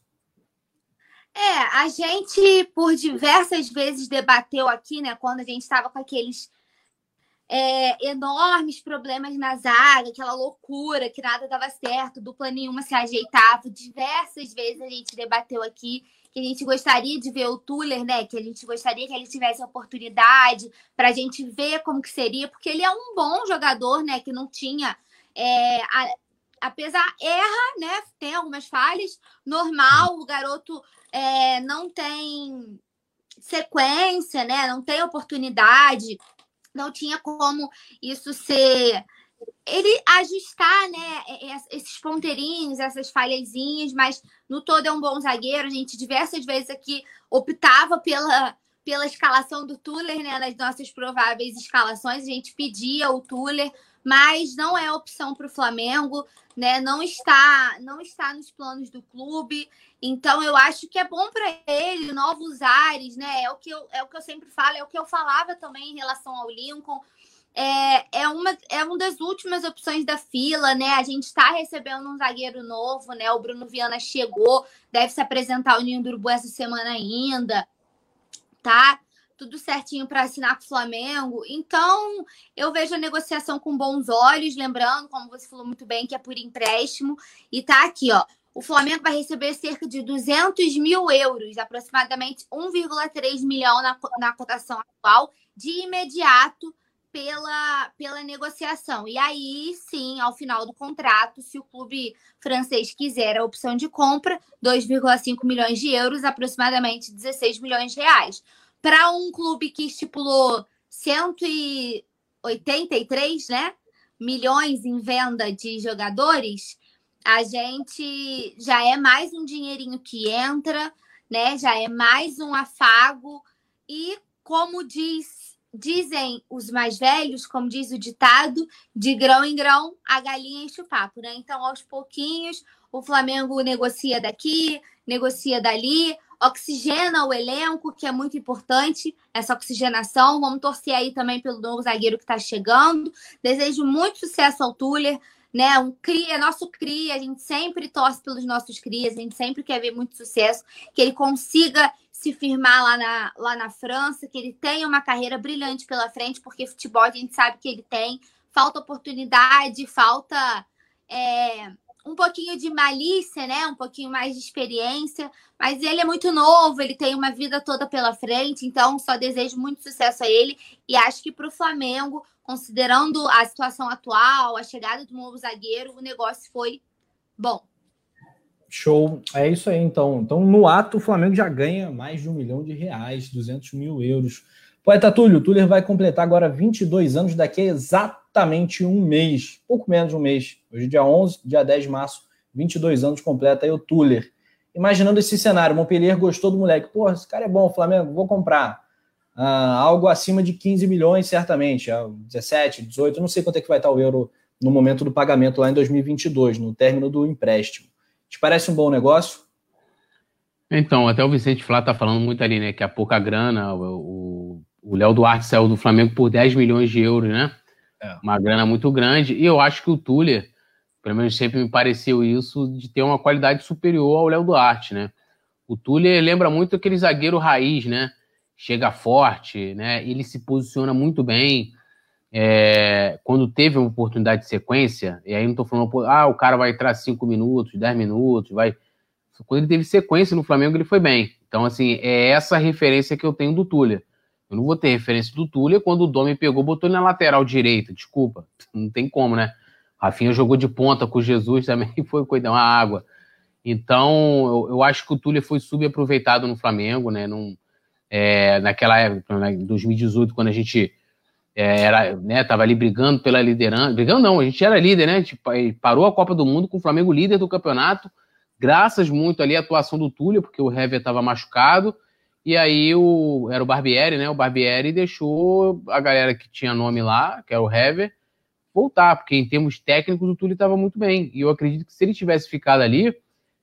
É, a gente por diversas vezes debateu aqui, né, quando a gente estava com aqueles é, enormes problemas na zaga, aquela loucura que nada dava certo, dupla nenhuma se ajeitava. Diversas vezes a gente debateu aqui que a gente gostaria de ver o Tuller, né? Que a gente gostaria que ele tivesse a oportunidade para a gente ver como que seria, porque ele é um bom jogador, né? Que não tinha é, a, apesar, erra, né? Tem algumas falhas, normal, o garoto é, não tem sequência, né? Não tem oportunidade, não tinha como isso ser ele ajustar, né, esses ponteirinhos, essas falhazinhas, mas no todo é um bom zagueiro. A gente diversas vezes aqui optava pela, pela escalação do Tuller, né, nas nossas prováveis escalações. A gente pedia o Tuller, mas não é opção para o Flamengo, né? Não está, não está nos planos do clube. Então eu acho que é bom para ele novos ares, né? É o que eu, é o que eu sempre falo, é o que eu falava também em relação ao Lincoln. É, é, uma, é uma das últimas opções da fila, né? A gente está recebendo um zagueiro novo, né? O Bruno Viana chegou, deve se apresentar ao Ninho do Urubu essa semana ainda, tá? tudo certinho para assinar com o Flamengo. Então, eu vejo a negociação com bons olhos, lembrando, como você falou muito bem, que é por empréstimo. E tá aqui, ó. O Flamengo vai receber cerca de 200 mil euros, aproximadamente 1,3 milhão na, na cotação atual, de imediato pela, pela negociação. E aí, sim, ao final do contrato, se o clube francês quiser a opção de compra, 2,5 milhões de euros, aproximadamente 16 milhões de reais. Para um clube que estipulou 183 né, milhões em venda de jogadores, a gente já é mais um dinheirinho que entra, né? Já é mais um afago e como diz dizem os mais velhos, como diz o ditado, de grão em grão a galinha enche o papo, né? Então, aos pouquinhos, o Flamengo negocia daqui, negocia dali, oxigena o elenco, que é muito importante, essa oxigenação. Vamos torcer aí também pelo novo zagueiro que está chegando. Desejo muito sucesso ao Tuller, né? Um cria, nosso cria, a gente sempre torce pelos nossos crias, a gente sempre quer ver muito sucesso, que ele consiga se firmar lá na, lá na França, que ele tenha uma carreira brilhante pela frente, porque futebol a gente sabe que ele tem. Falta oportunidade, falta é, um pouquinho de malícia, né? Um pouquinho mais de experiência. Mas ele é muito novo, ele tem uma vida toda pela frente, então só desejo muito sucesso a ele. E acho que para o Flamengo, considerando a situação atual, a chegada do novo zagueiro, o negócio foi bom. Show. É isso aí, então. Então, no ato, o Flamengo já ganha mais de um milhão de reais, 200 mil euros. Poeta Túlio, o Tuller vai completar agora 22 anos daqui a exatamente um mês, pouco menos de um mês. Hoje, dia 11, dia 10 de março, 22 anos completa aí o Tuller. Imaginando esse cenário, o Montpellier gostou do moleque. Pô, esse cara é bom, Flamengo, vou comprar. Ah, algo acima de 15 milhões, certamente. 17, 18, não sei quanto é que vai estar o euro no momento do pagamento lá em 2022, no término do empréstimo. Te parece um bom negócio? Então, até o Vicente Flá tá falando muito ali, né? Que a pouca grana, o Léo Duarte saiu do Flamengo por 10 milhões de euros, né? É. Uma grana muito grande. E eu acho que o Tuller, pelo menos sempre me pareceu isso, de ter uma qualidade superior ao Léo Duarte, né? O Tuller lembra muito aquele zagueiro raiz, né? Chega forte, né? Ele se posiciona muito bem é, quando teve uma oportunidade de sequência, e aí não estou falando, ah, o cara vai entrar 5 minutos, 10 minutos, vai. Quando ele teve sequência no Flamengo, ele foi bem. Então, assim, é essa referência que eu tenho do Tuller. Eu não vou ter referência do Tuller quando o Domi pegou, botou ele na lateral direita, desculpa. Não tem como, né? Rafinha jogou de ponta com Jesus também, foi cuidar uma água. Então, eu, eu, acho que o Tuller foi subaproveitado no Flamengo, né? Num, é, naquela época, né, em 2018, quando a gente é, era, né, tava ali brigando pela liderança. Brigando não, a gente era líder, né? Tipo, parou a Copa do Mundo com o Flamengo líder do campeonato, graças muito ali à atuação do Túlio, porque o Hever estava machucado. E aí o, era o Barbieri, né? O Barbieri deixou a galera que tinha nome lá, que era o Hever, voltar, porque em termos técnicos o Túlio estava muito bem. E eu acredito que se ele tivesse ficado ali,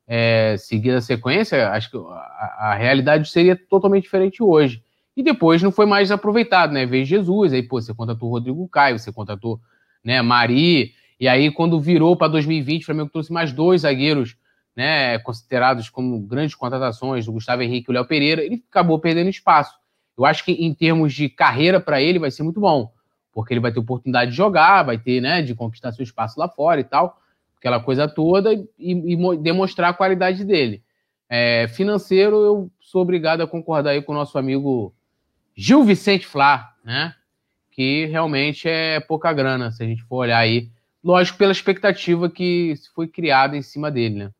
é, seguido a sequência, acho que a, a realidade seria totalmente diferente hoje. E depois não foi mais aproveitado, né? Veio Jesus, aí, pô, você contratou o Rodrigo Caio, você contratou, né, Mari, e aí quando virou para 2020, o Flamengo trouxe mais dois zagueiros, né, considerados como grandes contratações, o Gustavo Henrique e o Léo Pereira, ele acabou perdendo espaço. Eu acho que em termos de carreira para ele vai ser muito bom, porque ele vai ter oportunidade de jogar, vai ter, né, de conquistar seu espaço lá fora e tal, aquela coisa toda, e, e demonstrar a qualidade dele. É, financeiro, eu sou obrigado a concordar aí com o nosso amigo Gil Vicente Flá, né? Que realmente é pouca grana, se a gente for olhar aí. Lógico, pela expectativa que foi criada em cima dele, né?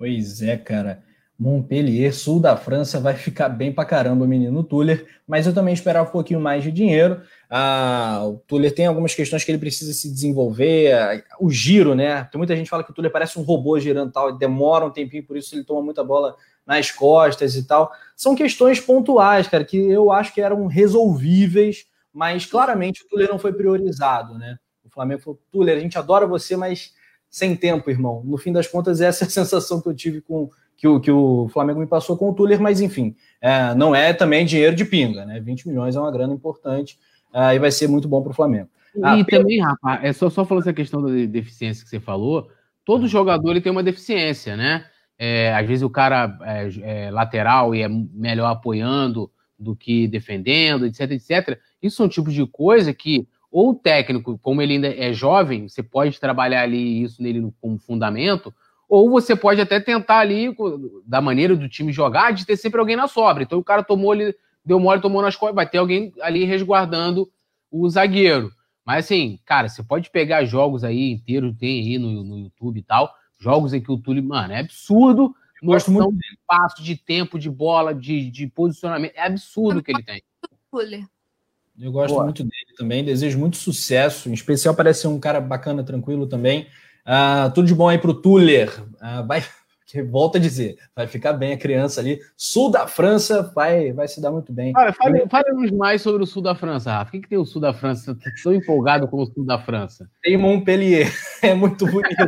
Pois é, cara. Montpellier, sul da França, vai ficar bem pra caramba menino Tuller, mas eu também esperava um pouquinho mais de dinheiro. Ah, o Tuller tem algumas questões que ele precisa se desenvolver, o giro, né? Tem muita gente que fala que o Tuller parece um robô girando tal, demora um tempinho, por isso ele toma muita bola nas costas e tal. São questões pontuais, cara, que eu acho que eram resolvíveis, mas claramente o Tuller não foi priorizado, né? O Flamengo falou: Tuller, a gente adora você, mas sem tempo, irmão. No fim das contas, essa é a sensação que eu tive com que o, que o Flamengo me passou com o Tuller, mas enfim, é, não é também dinheiro de pinga, né? 20 milhões é uma grana importante uh, e vai ser muito bom para o Flamengo. E ah, também, rapaz, é só, só falando essa questão da deficiência que você falou, todo jogador ele tem uma deficiência, né? É, às vezes o cara é, é, lateral e é melhor apoiando do que defendendo, etc, etc. Isso são tipos de coisa que ou o técnico, como ele ainda é jovem, você pode trabalhar ali isso nele como fundamento, ou você pode até tentar ali, da maneira do time jogar, de ter sempre alguém na sobra. Então o cara tomou ali, deu mole, tomou nas costas, vai ter alguém ali resguardando o zagueiro. Mas assim, cara, você pode pegar jogos aí inteiros, tem aí no, no YouTube e tal, Jogos em que o Túlio, mano, é absurdo. Gosto muito de espaço, de tempo, de bola, de, de posicionamento. É absurdo o que ele tem. Eu gosto Boa. muito dele também, desejo muito sucesso. Em especial, parece ser um cara bacana, tranquilo também. Uh, tudo de bom aí pro Tuller. Uh, vai, que volta a dizer, vai ficar bem a criança ali. Sul da França vai, vai se dar muito bem. Cara, fale, fale mais sobre o sul da França, Rafa. O que, que tem o sul da França? Tão empolgado com o sul da França? Tem Montpellier, é muito bonito.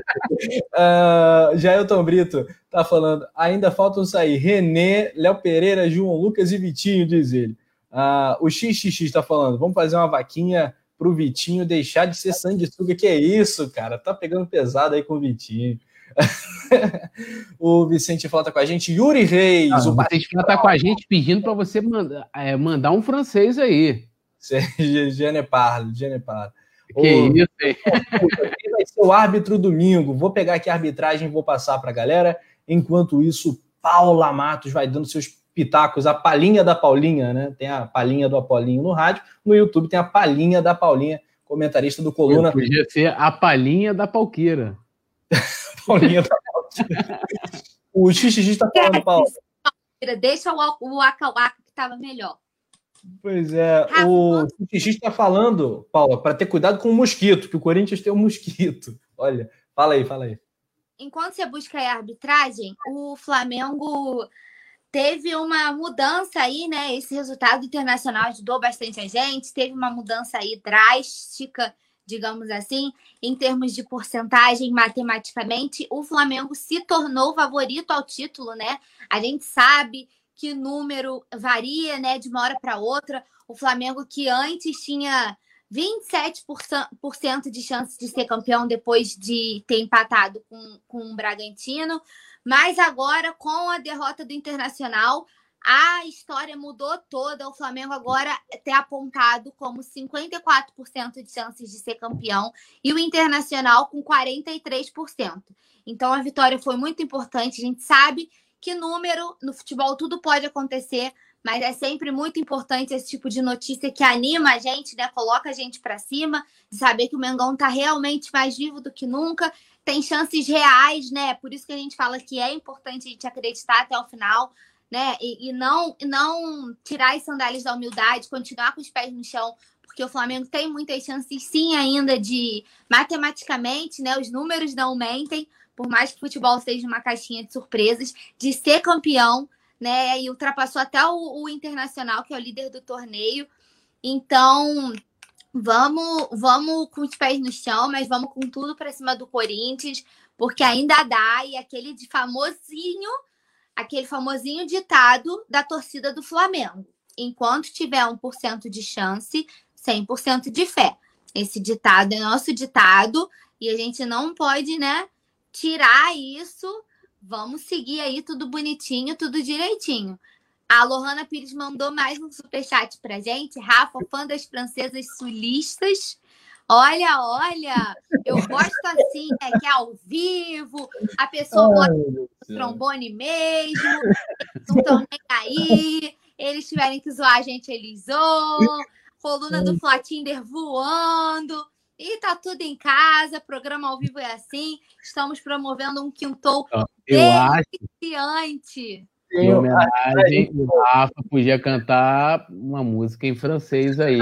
uh, Jailton Brito tá falando, ainda faltam sair René, Léo Pereira, João Lucas e Vitinho, diz ele. Uh, o XXX está falando, vamos fazer uma vaquinha pro Vitinho deixar de ser sanguessuga. Que é isso, cara? Tá pegando pesado aí com o Vitinho. o Vicente Flá tá com a gente. Yuri Reis. Ah, o Vicente Flá tá com a gente pedindo para você mandar, é, mandar um francês aí. Genepar, Genepar. Que o, isso, hein? Quem vai ser o árbitro domingo? Vou pegar aqui a arbitragem e vou passar para a galera. Enquanto isso, Paula Matos vai dando seus pitacos, a palhinha da Paulinha, né? Tem a palhinha do Apolinho no rádio, no YouTube tem a palhinha da Paulinha, comentarista do Coluna. Eu podia ser a palhinha da Palqueira. Paulinha da Palqueira. o XXX está falando, Paulo. Deixa o, o que estava melhor. Pois é, o XXX está falando, Paula, para ter cuidado com o mosquito, que o Corinthians tem um mosquito. Olha, fala aí, fala aí. Enquanto você busca a arbitragem, o Flamengo teve uma mudança aí, né? Esse resultado internacional ajudou bastante a gente. Teve uma mudança aí drástica, digamos assim, em termos de porcentagem matematicamente. O Flamengo se tornou favorito ao título, né? A gente sabe que número varia, né, de uma hora para outra. O Flamengo que antes tinha 27% de chance de ser campeão depois de ter empatado com, com o Bragantino. Mas agora, com a derrota do Internacional, a história mudou toda. O Flamengo agora tem apontado como 54% de chances de ser campeão e o Internacional com 43%. Então a vitória foi muito importante. A gente sabe que número no futebol tudo pode acontecer, mas é sempre muito importante esse tipo de notícia que anima a gente, né? Coloca a gente para cima, de saber que o Mengão está realmente mais vivo do que nunca tem chances reais, né? Por isso que a gente fala que é importante a gente acreditar até o final, né? E, e não, não tirar as sandálias da humildade, continuar com os pés no chão, porque o Flamengo tem muitas chances, sim, ainda de matematicamente, né? Os números não mentem, por mais que o futebol seja uma caixinha de surpresas, de ser campeão, né? E ultrapassou até o, o Internacional, que é o líder do torneio. Então, vamos, vamos com os pés no chão, mas vamos com tudo para cima do Corinthians, porque ainda dá e aquele de famosinho, aquele famosinho ditado da torcida do Flamengo. Enquanto tiver 1% de chance, 100% de fé. Esse ditado é nosso ditado e a gente não pode, né, tirar isso. Vamos seguir aí tudo bonitinho, tudo direitinho. A Lohana Pires mandou mais um superchat pra gente. Rafa, fã das francesas sulistas. Olha, olha, eu gosto assim, é que é ao vivo, a pessoa bota trombone mesmo, não estão nem aí, eles tiverem que zoar a gente, eles zoam, coluna do Flatinder voando, e tá tudo em casa, programa ao vivo é assim, estamos promovendo um quintou deliciante. Em homenagem, o Rafa podia cantar uma música em francês aí.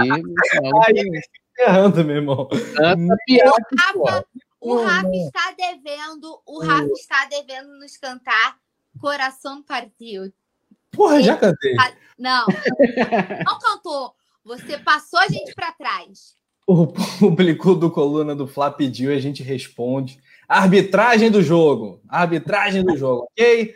Errando, meu irmão. Canta piada, o Rafa, o Rafa está devendo, o Rafa está devendo nos cantar Coração Partiu. Porra, já cantei. Tá, não, não cantou. Você passou a gente para trás. O público do Coluna do Fla pediu e a gente responde. Arbitragem do jogo. Arbitragem do jogo, ok?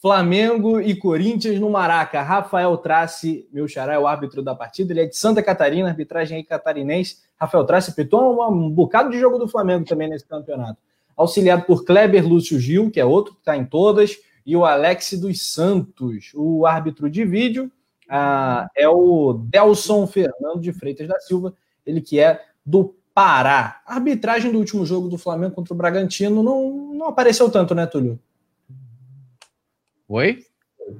Flamengo e Corinthians no Maraca. Rafael Trace, meu xará, é o árbitro da partida. Ele é de Santa Catarina, arbitragem aí catarinense. Rafael Trace pitou um, um bocado de jogo do Flamengo também nesse campeonato. Auxiliado por Kleber Lúcio Gil, que é outro que está em todas, e o Alex dos Santos. O árbitro de vídeo ah, é o Delson Fernando de Freitas da Silva, ele que é do Pará. A arbitragem do último jogo do Flamengo contra o Bragantino não, não apareceu tanto, né, Túlio? Oi?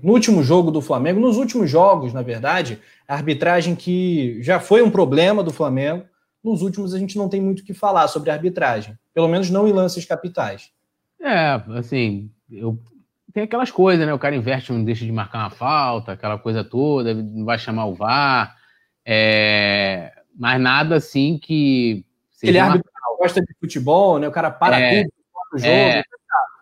No último jogo do Flamengo, nos últimos jogos, na verdade, a arbitragem que já foi um problema do Flamengo, nos últimos a gente não tem muito o que falar sobre a arbitragem, pelo menos não em lances capitais. É, assim, eu tem aquelas coisas, né? O cara inverte, não deixa de marcar uma falta, aquela coisa toda, não vai chamar o VAR. É, mas nada assim que. Ele uma... gosta de futebol, né? O cara para é, tudo, o jogo. É,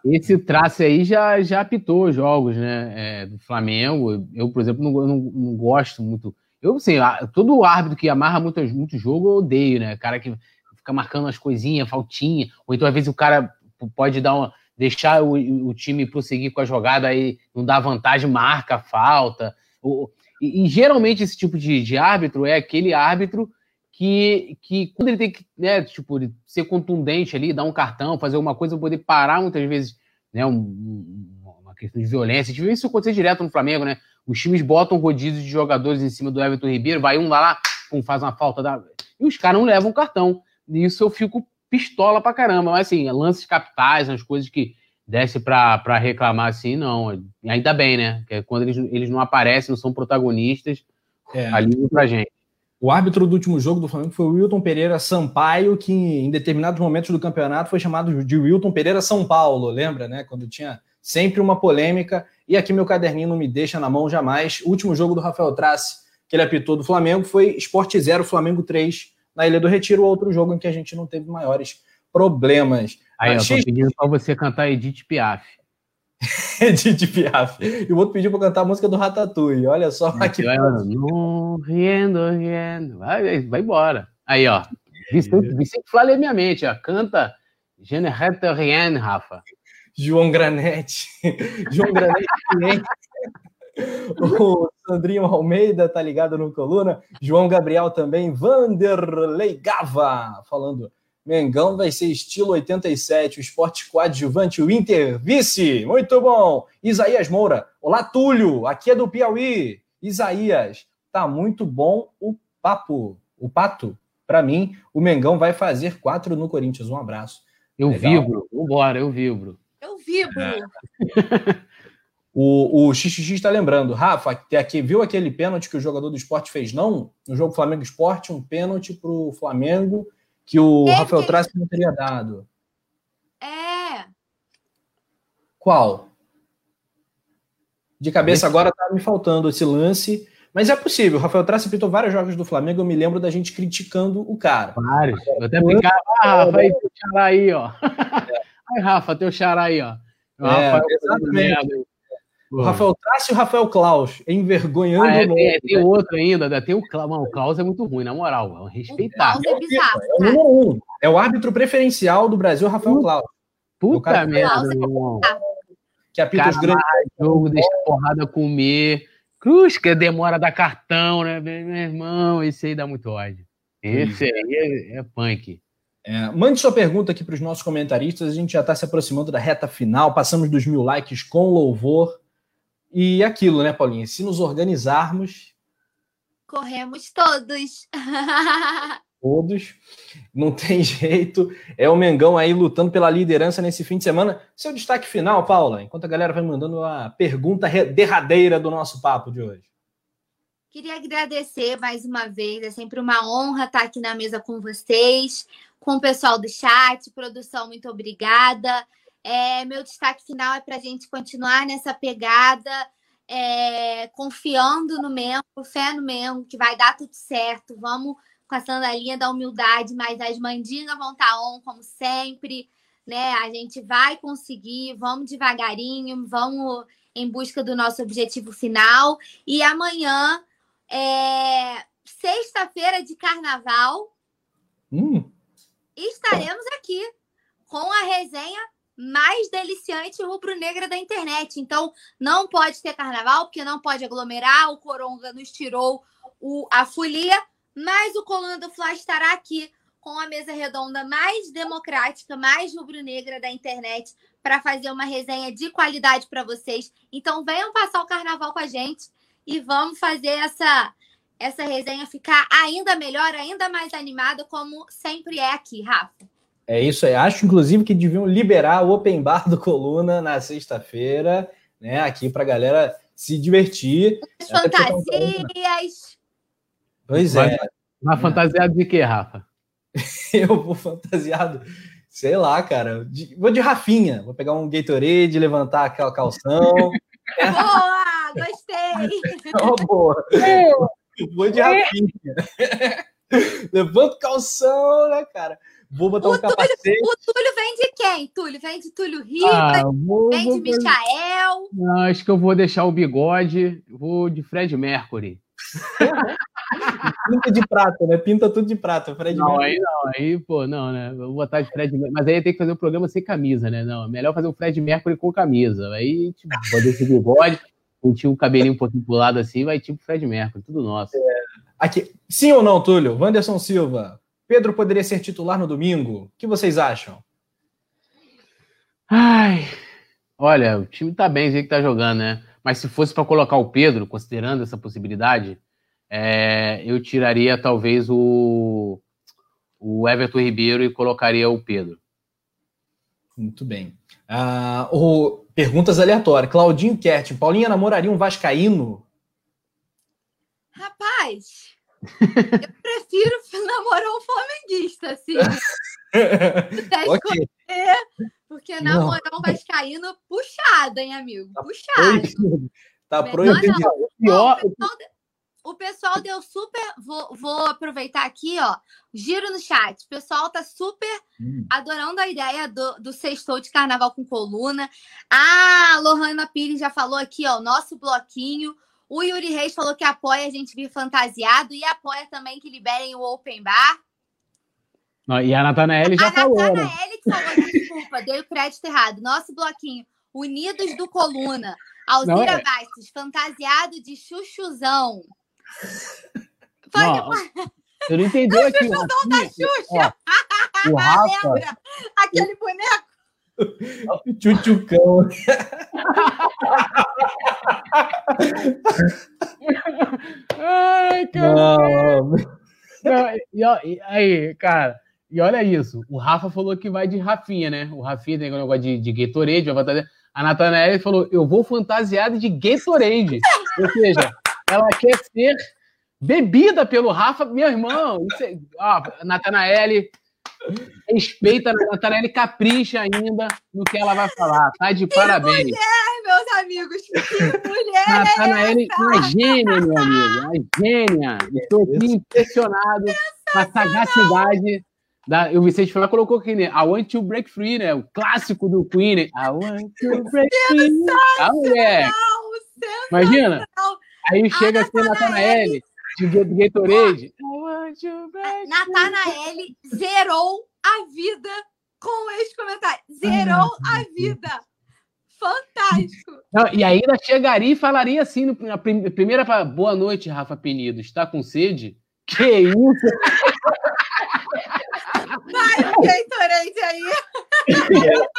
esse traço aí já, já apitou jogos, né? É, do Flamengo. Eu, por exemplo, não, não, não gosto muito. Eu, assim, todo árbitro que amarra muito, muito jogo, eu odeio, né? Cara que fica marcando as coisinhas, faltinha, ou então às vezes o cara pode dar uma, deixar o, o time prosseguir com a jogada, aí não dá vantagem, marca falta. O, e, e, geralmente esse tipo de, de árbitro é aquele árbitro que, que quando ele tem que né, tipo, ser contundente ali, dar um cartão, fazer alguma coisa, poder parar muitas vezes né, um, uma questão de violência. A gente vê isso acontecer direto no Flamengo, né? Os times botam rodízio de jogadores em cima do Everton Ribeiro, vai um lá, lá faz uma falta, da... e os caras não levam cartão. Isso eu fico pistola pra caramba. Mas assim, lances capitais, as coisas que desce pra, reclamar assim, não. Ainda bem, né? Que é quando eles, eles não aparecem, não são protagonistas, é. alívio pra gente. O árbitro do último jogo do Flamengo foi o Wilton Pereira Sampaio, que em determinados momentos do campeonato foi chamado de Wilton Pereira São Paulo, lembra, né? Quando tinha sempre uma polêmica. E aqui meu caderninho não me deixa na mão jamais. O último jogo do Rafael Trace, que ele apitou do Flamengo, foi Esporte 0, Flamengo 3, na Ilha do Retiro, outro jogo em que a gente não teve maiores problemas. Aí, Mas, eu tô pedindo para você cantar Edith Piaf. Edith Piaf. E o outro pediu para cantar a música do Ratatouille. Olha só aqui. Vai, no, riendo, riendo. Vai, vai embora. Aí, ó. Vicente, Vicente Flávio é minha mente, ó. Canta Je ne rien, Rafa. João Granete. João Granete. o Sandrinho Almeida tá ligado no Coluna. João Gabriel também. Vanderlei Gava falando Mengão vai ser estilo 87, o esporte coadjuvante, o Inter vice. Muito bom. Isaías Moura. Olá, Túlio. Aqui é do Piauí. Isaías, tá muito bom o papo. O pato, para mim, o Mengão vai fazer quatro no Corinthians. Um abraço. Eu Legal. vibro. Vambora, eu vibro. Eu vibro. É. o, o XXX está lembrando. Rafa, aqui, viu aquele pênalti que o jogador do esporte fez, não? No jogo Flamengo Esporte, um pênalti para o Flamengo que o é, Rafael Trace não teria dado. É. Qual? De cabeça agora tá me faltando esse lance, mas é possível. O Rafael Trace pintou vários jogos do Flamengo, eu me lembro da gente criticando o cara. Vários. Eu até ficava, ah, Rafa, aí teu xará aí, ó. É. Ai, Rafa, teu xará aí, ó. O é, Rafael, exatamente. O Rafael Trace e o Rafael Klaus, envergonhando ah, é, tem, tem outro ainda, tem o Klaus. Mano, o Klaus é muito ruim, na moral. Respeitar. O Klaus é bizarro. É o número um. É o árbitro preferencial do Brasil, Rafael Klaus. Puta é merda, meu irmão. Que apita os grandes. jogo, deixa a porrada comer. Cruz, que demora dar cartão, né? Meu irmão, esse aí dá muito ódio. Esse aí é, é punk. É, mande sua pergunta aqui para os nossos comentaristas. A gente já está se aproximando da reta final. Passamos dos mil likes com louvor. E aquilo, né, Paulinha? Se nos organizarmos. Corremos todos. todos. Não tem jeito. É o Mengão aí lutando pela liderança nesse fim de semana. Seu destaque final, Paula, enquanto a galera vai mandando a pergunta derradeira do nosso papo de hoje. Queria agradecer mais uma vez. É sempre uma honra estar aqui na mesa com vocês, com o pessoal do chat. Produção, muito obrigada. É, meu destaque final é para a gente continuar nessa pegada, é, confiando no Mengo, fé no Mengo, que vai dar tudo certo. Vamos com a sandalinha da humildade, mas as mandingas vão estar tá on, como sempre. Né? A gente vai conseguir, vamos devagarinho, vamos em busca do nosso objetivo final. E amanhã, é, sexta-feira de carnaval, hum. estaremos aqui com a resenha mais deliciante rubro-negra da internet. Então, não pode ter carnaval, porque não pode aglomerar. O Coronga nos tirou o, a folia, mas o Coluna do Fla estará aqui com a mesa redonda mais democrática, mais rubro-negra da internet, para fazer uma resenha de qualidade para vocês. Então, venham passar o carnaval com a gente e vamos fazer essa essa resenha ficar ainda melhor, ainda mais animada, como sempre é aqui, Rafa. É isso aí. Acho, inclusive, que deviam liberar o Open Bar do Coluna na sexta-feira, né? Aqui para a galera se divertir. As fantasias. Pois é. Mas fantasiado de quê, Rafa? Eu vou fantasiado, sei lá, cara. De, vou de Rafinha. Vou pegar um Gatorade, levantar aquela calção. Boa! Gostei! Oh, boa. Vou de rapinha. Levanta o calção, né, cara? Vou botar o um Túlio, capacete. O Túlio vem de quem? Túlio vem de Túlio Riva? Ah, vou, vem vou, de Michael? Não, acho que eu vou deixar o bigode. Vou de Fred Mercury. Pinta de prata, né? Pinta tudo de prata. Fred não, Mercury. aí não, aí, pô, não, né? Vou botar de Fred Mercury. Mas aí tem que fazer o um programa sem camisa, né? Não, melhor fazer o Fred Mercury com camisa. Aí, tipo, pode esse bigode, sentir o cabelinho um pouquinho pro lado assim, vai tipo Fred Mercury, tudo nosso. É. Aqui, sim ou não, Túlio? Wanderson Silva, Pedro poderia ser titular no domingo? O que vocês acham? Ai, olha, o time tá bem, sei que tá jogando, né? Mas se fosse para colocar o Pedro, considerando essa possibilidade, é, eu tiraria talvez o, o Everton Ribeiro e colocaria o Pedro. Muito bem. Ah, o, perguntas aleatórias. Claudinho Kert, Paulinha namoraria um Vascaíno? Rapaz, eu prefiro namorar um flamenguista, assim. okay. porque namorar um vascaíno puxado, hein, amigo? Tá puxado. Tá proibido. Pior... O, pessoal, o pessoal deu super... Vou, vou aproveitar aqui, ó. Giro no chat. O pessoal tá super hum. adorando a ideia do, do sextou de carnaval com coluna. Ah, a Lohana Pires já falou aqui, ó. Nosso bloquinho o Yuri Reis falou que apoia a gente vir fantasiado e apoia também que liberem o Open Bar. e a Natanael já a falou. A né? que falou, desculpa, dei o crédito errado. Nosso bloquinho, Unidos do Coluna. Alzira é... Bastos, fantasiado de chuchuzão. Não, você não entendeu aqui. O chuchuzão da Xuxa. Ó, o Rafa... Lembra? Aquele boneco Tchutchucão. Ai, cara. Não. Não, e, aí, cara, e olha isso. O Rafa falou que vai de Rafinha, né? O Rafinha tem um negócio de, de Gatorade, A Natanael falou: eu vou fantasiada de Gatorade. Ou seja, ela quer ser bebida pelo Rafa, meu irmão. Isso é, ó, Natanael, Respeita a Natanelli, capricha ainda no que ela vai falar. Tá de que parabéns. Mulher, meus amigos, que mulher! Natanael, é uma gênia, meu amigo. Uma gênia. Estou aqui impressionado com a sagacidade. Da, o Vicente Flá colocou aqui, né? I want to break free, né? O clássico do Queen. Né? I want to break free. A mulher. Imagina. Aí chega assim, Natanael de Gatorade. Natanael zerou a vida com esse comentário. Zerou a vida. Fantástico. Não, e ainda chegaria e falaria assim, na primeira, boa noite, Rafa Penido, está com sede? Que isso? Vai, Gatorade aí.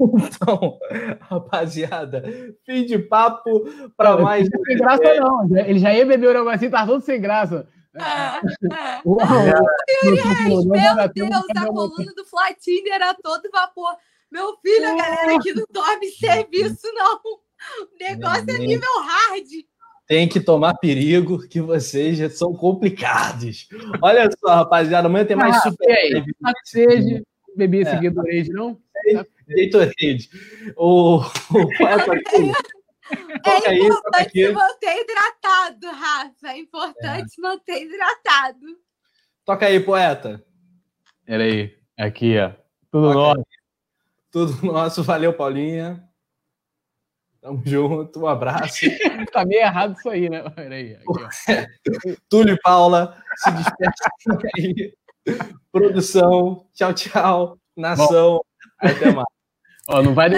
Então, rapaziada, fim de papo para mais. Não sem graça, não. Ele já ia beber o negócio assim, tá todo sem graça. Ah, ah. Uau, meu Deus, a coluna do Flatine era todo vapor. Meu filho, a galera que não dorme serviço, não. O negócio é nível hard. Tem que tomar perigo, que vocês já são complicados. Olha só, rapaziada, amanhã tem mais ah, super. Aí, seja, bebi esse é. Gatorade, não? Gatorade. O, o poeta aqui. É importante manter hidratado, Rafa. É importante é. manter hidratado. Toca aí, poeta. Peraí. Aqui, ó. Tudo Toca nosso. Aí. Tudo nosso. Valeu, Paulinha. Tamo junto. Um abraço. tá meio errado isso aí, né? Peraí. Aqui, Túlio e Paula se despeçam aí. Produção. Tchau, tchau. Nação. Bom. Até mais. Ó, não vai.